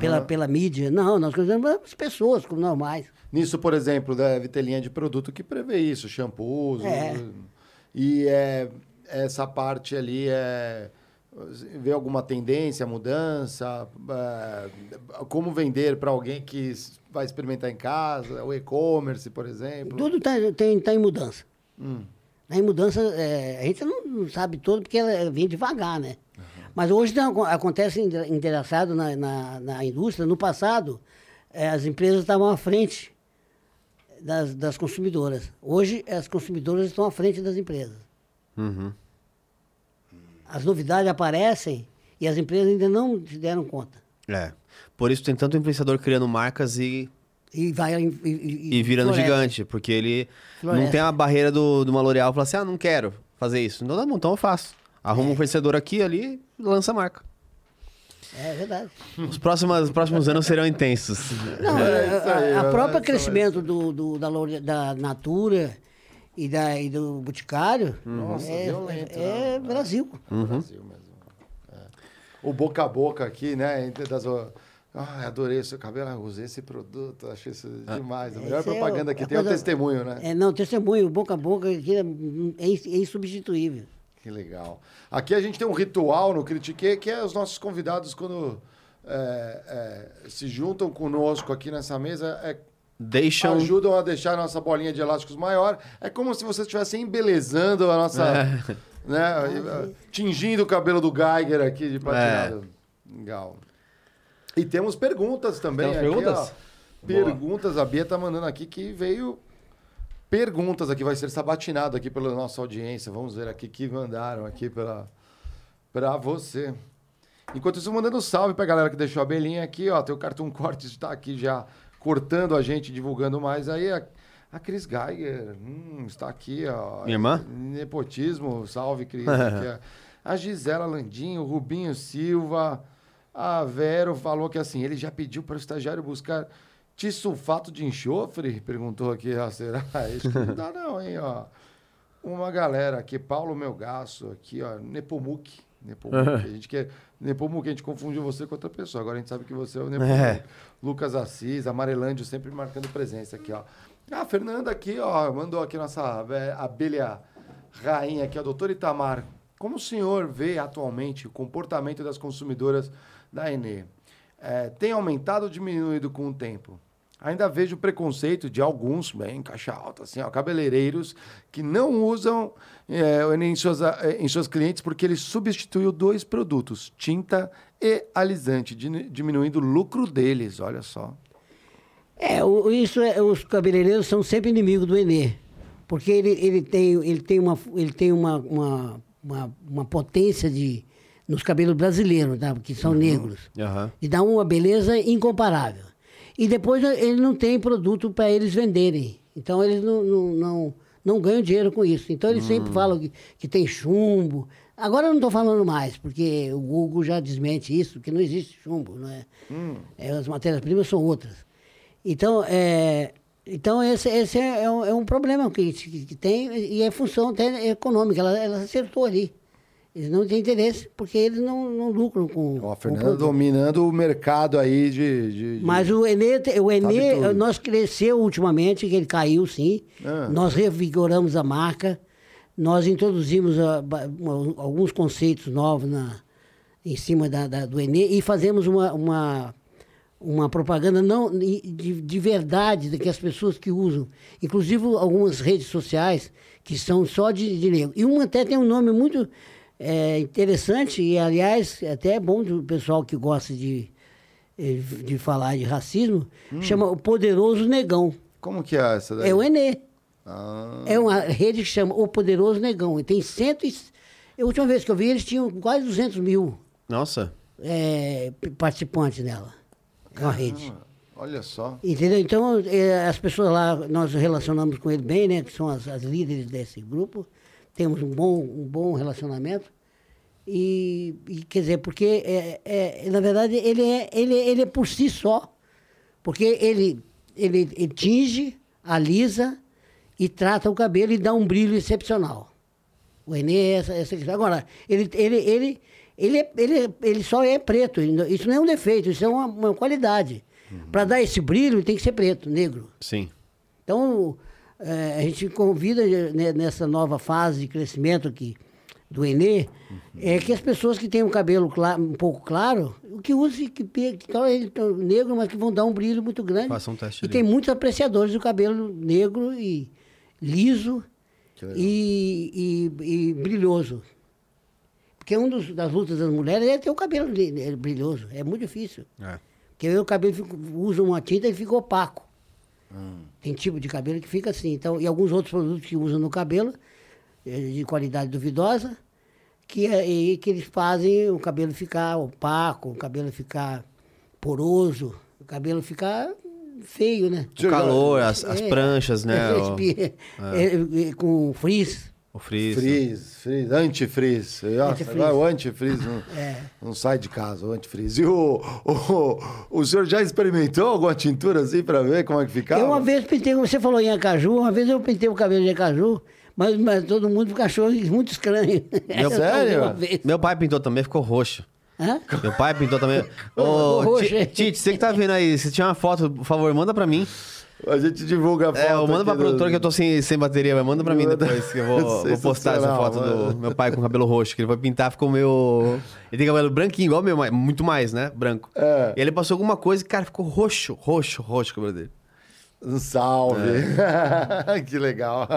pela, pela mídia. Não, nós consideramos as pessoas como normais. Nisso, por exemplo, deve ter linha de produto que prevê isso, shampoos. É. E é, essa parte ali é. Vê alguma tendência, mudança? é, como vender para alguém que vai experimentar em casa? O e-commerce, por exemplo? Tudo está tem, tá em mudança. Hum. Tá em mudança, é, a gente não, não sabe todo porque ela vem devagar, né? Mas hoje aco- acontece engraçado na, na, na indústria. No passado, é, as empresas estavam à frente das, das consumidoras. Hoje, as consumidoras estão à frente das empresas. Uhum. As novidades aparecem e as empresas ainda não se deram conta. É. Por isso tem tanto influenciador criando marcas e, E vai e, e, e virando floresce. gigante. Porque ele não Floresce. tem a barreira do, de uma L'Oréal e fala assim: ah, não quero fazer isso. Então, tá bom, então eu faço. Arruma um fornecedor aqui ali e lança a marca. É verdade. Os próximos, os próximos anos serão intensos. Não, É a- isso aí, a, a vai- crescimento do, do- da, da Natura e, da, e do Boticário Nossa, é, violento, é né? Brasil. Brasil mesmo. É. O boca a boca aqui, né? entre Das, ah, adorei o seu cabelo, ah, usei esse produto, achei isso demais. A melhor Esse é propaganda que a tem é o coisa- testemunho, né? É, não, testemunho, boca a boca, que é, é ins- é insubstituível. Que legal. Aqui a gente tem um ritual no Critique que é os nossos convidados, quando é, é, se juntam conosco aqui nessa mesa, é, Deixam. ajudam a deixar a nossa bolinha de elásticos maior. É como se vocês estivessem embelezando a nossa. É. Né, tingindo o cabelo do Geiger aqui de platinado. Legal. E temos perguntas também. Temos aqui, perguntas? ó. Perguntas. A Bia tá mandando aqui que veio perguntas aqui, vai ser sabatinado aqui pela nossa audiência. Vamos ver aqui que mandaram aqui pela para você. Enquanto isso, mandando salve pra galera que deixou a belinha aqui, ó. Tem o Cartoon Cortes está aqui já cortando a gente, divulgando mais. Aí a, a Cris Geiger hum, está aqui, ó. Minha irmã? Nepotismo, salve, Cris. ó. a Gisela Landinho, o Rubinho Silva, a Vero falou que assim, ele já pediu para o estagiário buscar tisulfato de enxofre? Perguntou aqui, ó, será? Isso não dá não, hein, ó. Uma galera aqui, Paulo Melgaço, aqui, ó, Nepomuc. Nepomuc, a gente quer... Nepomuc, a gente confundiu você com outra pessoa. Agora a gente sabe que você é o Nepomuc. É. Lucas Assis, Amarelândio sempre marcando presença aqui, ó. Ah, a Fernanda aqui, ó, mandou aqui nossa é, abelha rainha aqui, a doutora Itamar. Como o senhor vê atualmente o comportamento das consumidoras da Enê? É, tem aumentado ou diminuído com o tempo? Ainda vejo preconceito de alguns, bem, caixa alta, assim, ó, cabeleireiros, que não usam é, em suas, eh, em seus clientes porque ele substituiu dois produtos, tinta e alisante, diminuindo o lucro deles, olha só. É, o- isso é, os cabeleireiros são sempre inimigos do Enê. Porque ele, ele tem, ele tem, uma, ele tem uma, uma, uma, uma potência de, nos cabelos brasileiros, tá? que são negros. Aham. E dá uma beleza incomparável. E depois eh, ele não tem produto para eles venderem. Então eles não, não, não, não ganham dinheiro com isso. Então eles sempre falam que, que tem chumbo. Agora eu não estou falando mais, porque o Google já desmente isso, que não existe chumbo, não é? É, as matérias-primas são outras. Então, é, então esse, esse é, um, é um problema que, que, que tem e é função até econômica. Ela, ela acertou ali. Eles não têm interesse porque eles não, não lucram com. Ó, com a o Fernanda produto. dominando o mercado aí de. de- de- Mas o Enê, o Enê nós cresceu ultimamente, que ele caiu sim. Ah. Nós revigoramos a marca. Nós introduzimos ah, ba- uma- alguns conceitos novos na, em cima da, da- do Enê e fazemos uma, uma, uma propaganda não, de, de verdade de que as pessoas que usam, inclusive algumas redes sociais que são só de, de negro. E uma até tem um nome muito é, interessante e, aliás, até é bom do pessoal que gosta de, eh, de falar de racismo, chama o Poderoso Negão. Como que é essa daí? É o Enê. Ah, É uma rede que chama O Poderoso Negão. E tem cento e... A última vez que eu vi, eles tinham quase 200 mil Nossa. é, participantes nela. É uma rede. olha só. Entendeu? Então, é, as pessoas lá, nós relacionamos com ele bem, né? Que são as, as líderes desse grupo. Temos um bom, um bom relacionamento. E, e, quer dizer, porque, é, é, na verdade, ele é, ele, ele é por si só. Porque ele, ele, ele tinge, alisa e trata o cabelo e dá um brilho excepcional. O Enê é essa, essa questão. Agora, ele, ele, ele, ele, é- ele, é- ele só é preto. Isso não é um defeito, isso é uma, uma qualidade. Para dar esse brilho, tem que ser preto, negro. Sim. Então, eh, a gente convida né, nessa nova fase de crescimento aqui do Enê, é que as pessoas que têm um cabelo cla- um pouco claro, o que use, que, que ele negro, mas que vão dar um brilho muito grande. Faça um teste E ali. tem muitos apreciadores do cabelo negro e liso e, e- e brilhoso. Porque uma das lutas das mulheres é ter o cabelo eh, brilhoso. É muito difícil. É. Porque o cabelo usa uma tinta e fica opaco. Hum. Tem tipo de cabelo que fica assim. Então, e alguns outros produtos que usam no cabelo, eh, de qualidade duvidosa, que, é- que eles fazem o cabelo ficar opaco, o cabelo ficar poroso, o cabelo ficar feio, né? O calor, as, as É, pranchas, né? é, o, é, é, com frizz. o frizz. Frizz, frizz, antifrizz. Agora o antifrizz não, É. não sai de casa, o antifrizz. E o, o, o senhor já experimentou alguma tintura assim pra ver como é que ficava? Eu uma vez pintei, você falou em acaju, uma vez eu pintei o cabelo de acaju, mas, mas todo mundo achou muito estranho. Meu- Eu sério? vez. Meu pai pintou também, ficou roxo. Hã? Meu pai pintou também. Ô? Tite, você que tá vendo aí, se tiver uma foto, por favor, manda pra mim. A gente divulga a foto. É, eu mando pra do- produtora que eu tô sem, sem bateria, mas manda pra mim depois, que eu vou, vou postar essa foto do mano. meu pai com cabelo roxo, que ele vai pintar, ficou meio... Ele tem cabelo branquinho, igual o meu, mas muito mais, né? Branco. É. E ele passou alguma coisa e, cara, ficou roxo, roxo, roxo o cabelo dele. Um salve. que legal.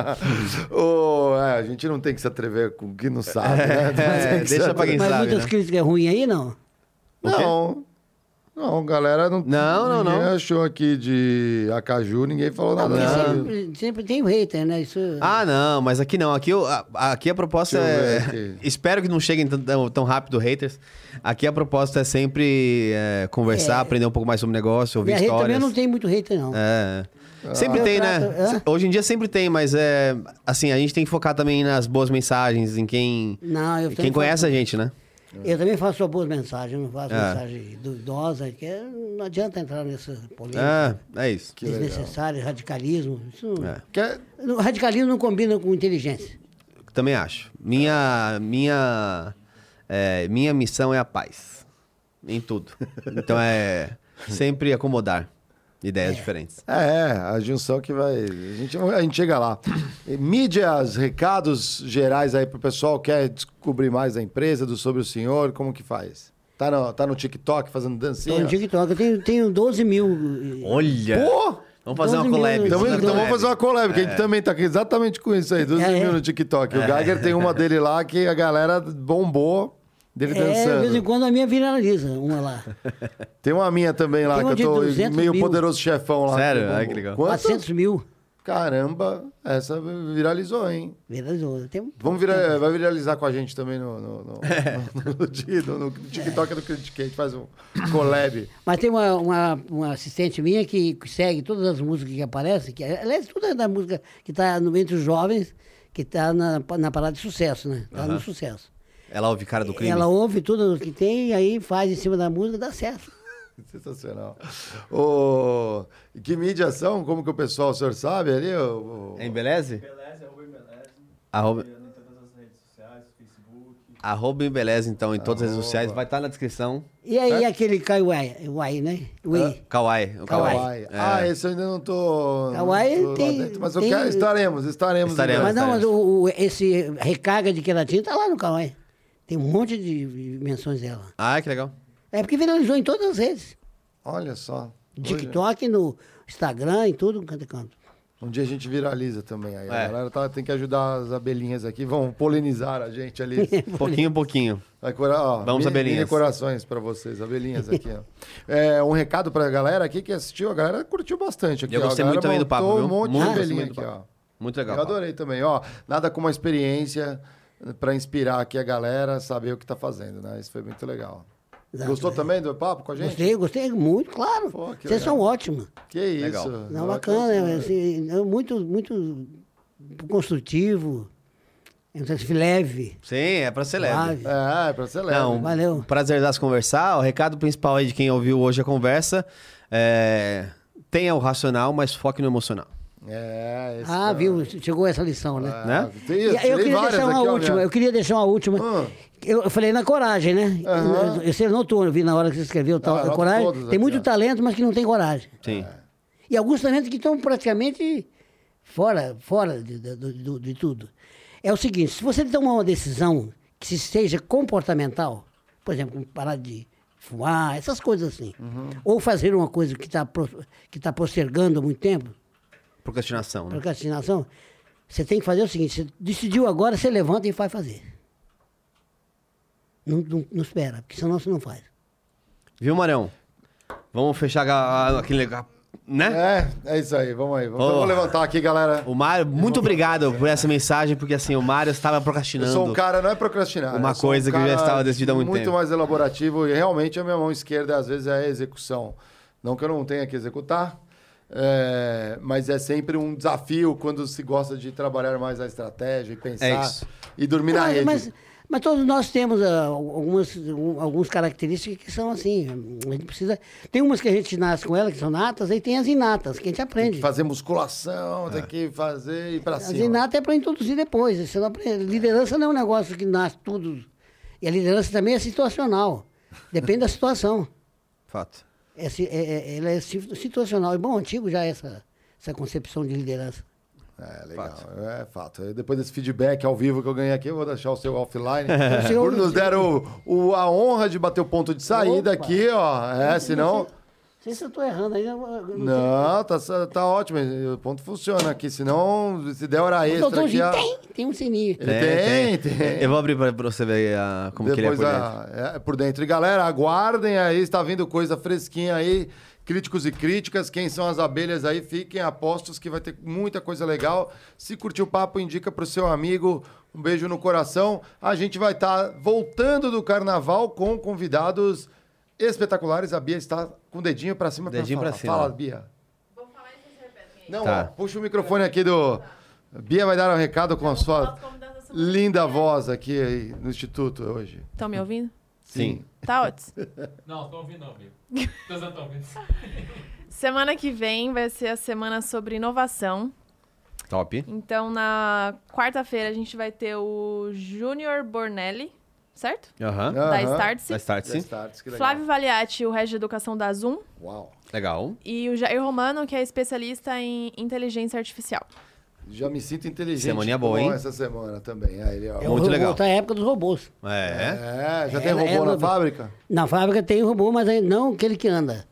Ô, é, a gente não tem que se atrever com o que não sabe, né? Se deixa pra quem Mas sabe, muitas né? críticas ruins aí, não? O? Não. Não, galera não. Não, não, ninguém não. achou aqui de Acaju, ninguém falou nada Porque disso. sempre, sempre tem o hater, né? Isso... Ah, não, mas aqui não. Aqui, eu- a, aqui a proposta é. Espero que não cheguem tão, tão- rápido haters. Aqui a proposta é sempre é, conversar, É. aprender um pouco mais sobre negócio, ouvir Minha rede histórias. também não tem muito hater, não. É. Sempre Eu tem, né? hã? Hoje em dia sempre tem, mas é. Assim, a gente tem que focar também nas boas mensagens, em quem. Não, eu quem conhece faço- a gente, né? Eu também faço só boas mensagens, não faço É. mensagem duvidosa, que é- não adianta entrar nessa polêmica É, é isso. Que legal. desnecessária, radicalismo. Isso, É. Quer- O radicalismo não combina com inteligência. Também acho. Minha. Minha. é, minha missão é a paz. Em tudo. Então é. Sempre acomodar ideias diferentes. É, a junção que vai. A gente, a gente chega lá. E Mídias, recados gerais aí pro pessoal. Quer descobrir mais da empresa, do sobre o senhor? Como que faz? Tá no, tá no TikTok fazendo dancinha? no TikTok, eu tenho, tenho 12 mil. eh, Olha! Pô! Vamos fazer uma 12 mil collab. Então, então collab. vamos fazer uma collab, que a gente também tá aqui exatamente com isso aí, 12 É, mil é. no TikTok. O Geiger tem uma dele lá que a galera bombou dele É, de vez em dançando. quando a minha viraliza, uma lá. Tem uma minha também lá, que eu tô 200 meio mil. poderoso chefão lá. Sério? Ai, que legal. Quanto? 400 mil. Caramba, essa viralizou, hein? Viralizou. Tem um- Vamos virar, vai viralizar com a gente também no, no, no, no, no no- no TikTok do Critique. A gente faz um collab. Mas tem uma, uma, uma assistente minha que segue todas as músicas que aparecem, que, aliás, é da música que está entre os jovens, que está na, na parada de sucesso, né? Está no sucesso. Ela ouve cara do crime. Ela ouve tudo que tem e aí faz em cima da música, dá certo. Sensacional. Ô, que mídias são? Como que o pessoal, o senhor sabe ali? O, o- É Embeleze? Beleza, arroba Embeleze. Arroba, Em todas as redes sociais, Facebook. arroba Embeleze, então, em todas as redes sociais. Vai estar na descrição. E aí aquele Kaiwai, Uai, né? Ui. Kawaii. O Kawaii. Kawaii. É. Ah, esse eu ainda não tô. não Kawaii tô lá tem- dentro, mas eu tem- quero, estaremos, estaremos. Estaremos. em Mas não, mas o, o- esse recarga de queratina tá lá no Kaiwai. Tem um monte de menções dela. Ah, que legal. É porque viralizou em todas as redes. Olha só. TikTok, no Instagram, em tudo, canto e canto. Um dia a gente viraliza também. Aí É. a galera tá- tem que ajudar as abelhinhas aqui. Vão polinizar a gente ali. Pouquinho, pouquinho. Ó, Vamos, mini- abelhinhas. mini corações pra vocês, abelhinhas aqui, ó. É, um recado pra galera aqui que assistiu. A galera curtiu bastante aqui. Eu ó. A gostei galera muito também do papo, viu? um monte Muito, de abelhinha aqui, ó. Muito legal. Eu adorei também, ó. Nada como uma experiência pra inspirar aqui a galera a saber o que tá fazendo, né? Isso foi muito legal. Exato. Gostou também do papo com a gente? Gostei, gostei muito, claro. Pô, Vocês legal. são ótimos. Que isso. Legal. Não, Ó, bacana, é, assim, é muito, muito construtivo. É leve. Sim, é pra ser leve. suave. É, pra ser leve. Não, Valeu. Prazer das conversar. O recado principal aí de quem ouviu hoje a conversa é... Tenha o racional, mas foque no emocional. É, esse Ah, é- viu? Chegou essa lição, né? Né? Tem, E aí eu queria deixar uma aqui, última, eu queria deixar uma última. Ah. Eu, eu falei na coragem, né? Aham. Eu- Você notou, eu vi na hora que você escreveu tal, Ah, coragem. Tem aqui, muito ó. talento, mas que não tem coragem. Sim. E alguns talentos que estão praticamente fora, fora de, de- do- de tudo. É o seguinte, se você tomar uma decisão que se seja comportamental, por exemplo, parar de fumar, essas coisas assim, Uhum. ou fazer uma coisa que está que tá postergando há muito tempo, Procrastinação, né? procrastinação, você tem que fazer o seguinte, você decidiu agora, você levanta e vai fazer. Não, não, não espera, porque senão você não faz. Viu, Marão? Vamos fechar a- a- aquele... Né? É, é isso aí, vamos aí. Vamos, vamos levantar aqui, galera. O Mário, muito obrigado por essa mensagem, porque assim, o Mário estava Eu procrastinando. sou um cara, não é procrastinar. Uma eu sou um coisa que já estava decidida há muito Muito tempo. mais elaborativo e realmente a minha mão esquerda às vezes é a execução. Não que eu não tenha que executar, é, mas é sempre um desafio quando se gosta de trabalhar mais a estratégia e pensar É isso. e dormir na Mas- rede. Mas, mas todos nós temos ah, algumas, um, algumas características que são assim. A gente precisa. Tem umas que a gente nasce com elas, que são natas, aí tem as inatas, que a gente Tem aprende. que fazer musculação, tem que fazer e ir pra As cima. inatas é para introduzir depois. Você não aprende. Liderança não é um negócio que nasce tudo. E a liderança também é situacional. Depende da situação. Fato. É, é- é- ela é si- situacional. E bom, antigo já é essa, essa concepção de liderança. É, legal. É fato. Depois desse feedback ao vivo que eu ganhei aqui, eu vou deixar o seu offline. Por nos deram o, o- a honra de bater o ponto de saída Opa. aqui, ó. É, senão. Sei se eu estou errando aí. não sei. Não, tá, tá ótimo. O ponto funciona aqui. Senão, se der hora O extra aqui. a- tem, tem um sininho. Ele tem, tem. Eu vou abrir pra, pra você ver ah, como que ele é Depois por dentro. a- é, por dentro. E galera, aguardem aí, está vindo coisa fresquinha aí. Críticos e críticas, quem são as abelhas aí, fiquem apostos que vai ter muita coisa legal. Se curtiu o papo, indica pro seu amigo. Um beijo no coração. A gente vai estar voltando do carnaval com convidados espetaculares. A Bia está com o dedinho para cima. pra Dedinho falar. pra cima. Fala, Bia. Vou falar e vocês repetem aí. Não, Tá. ó, puxa o microfone aqui do. Bia vai dar um recado com a sua linda voz aqui no Instituto hoje. Estão me ouvindo? Sim. Tá ótimo. Não, tô ouvindo não, amigo. Vocês não estão ouvindo. Semana que vem vai ser a semana sobre inovação. Top. Então, na quarta-feira, a gente vai ter o Júnior Bornelli, certo? Aham. Da Aham. Startse. Da Start, sim. Starts, que legal. Flávio Valiati, o Resto de Educação da Zoom. Uau. Legal. E o Jair Romano, que é especialista em inteligência artificial. Já me sinto inteligente. Semaninha boa, hein? Essa semana também. Aí, ele, ó. É Muito o, legal. Voltar à época dos robôs. É. É, já tem robô ela- na fábrica? Na fábrica tem robô, mas aí não aquele que anda.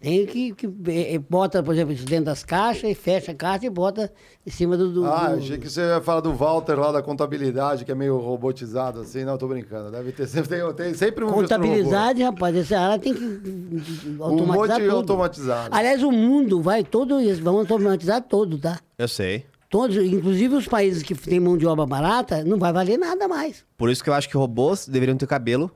Tem que, que eh, eh, bota, por exemplo, isso dentro das caixas e fecha a caixa e bota em cima do. do- Ah, do- achei que você ia falar do Walter lá da contabilidade, que é meio robotizado assim. Não, tô brincando. Deve ter sempre, tem, tem sempre um. Contabilidade, rapaz, essa área tem que Um automatizar monte tudo. automatizado. Aliás, o mundo vai todo isso, vamos automatizar todo, tá? Eu sei. Todos, inclusive os países que têm mão de obra barata, não vai valer nada mais. Por isso que eu acho que robôs deveriam ter cabelo.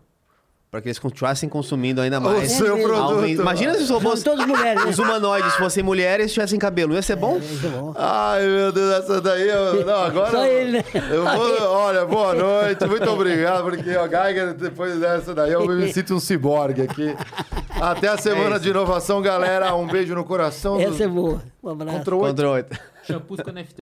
Pra que eles continuassem consumindo ainda mais. seu mesmo. produto. Imagina se os robôs. São todas mulheres, né? Os humanoides fossem mulheres e tivessem cabelo. Ia ser bom? Isso é bom. Ai, meu Deus, essa daí. Eu, não, agora. Só ele, né? Eu vou, olha, boa noite, muito obrigado, porque o Geiger, depois dessa daí, eu me sinto um ciborgue aqui. Até a semana de inovação, galera. Um beijo no coração. do- Essa é boa. Um abraço. Contra o oito. Contra oito. Shampoos com NFT.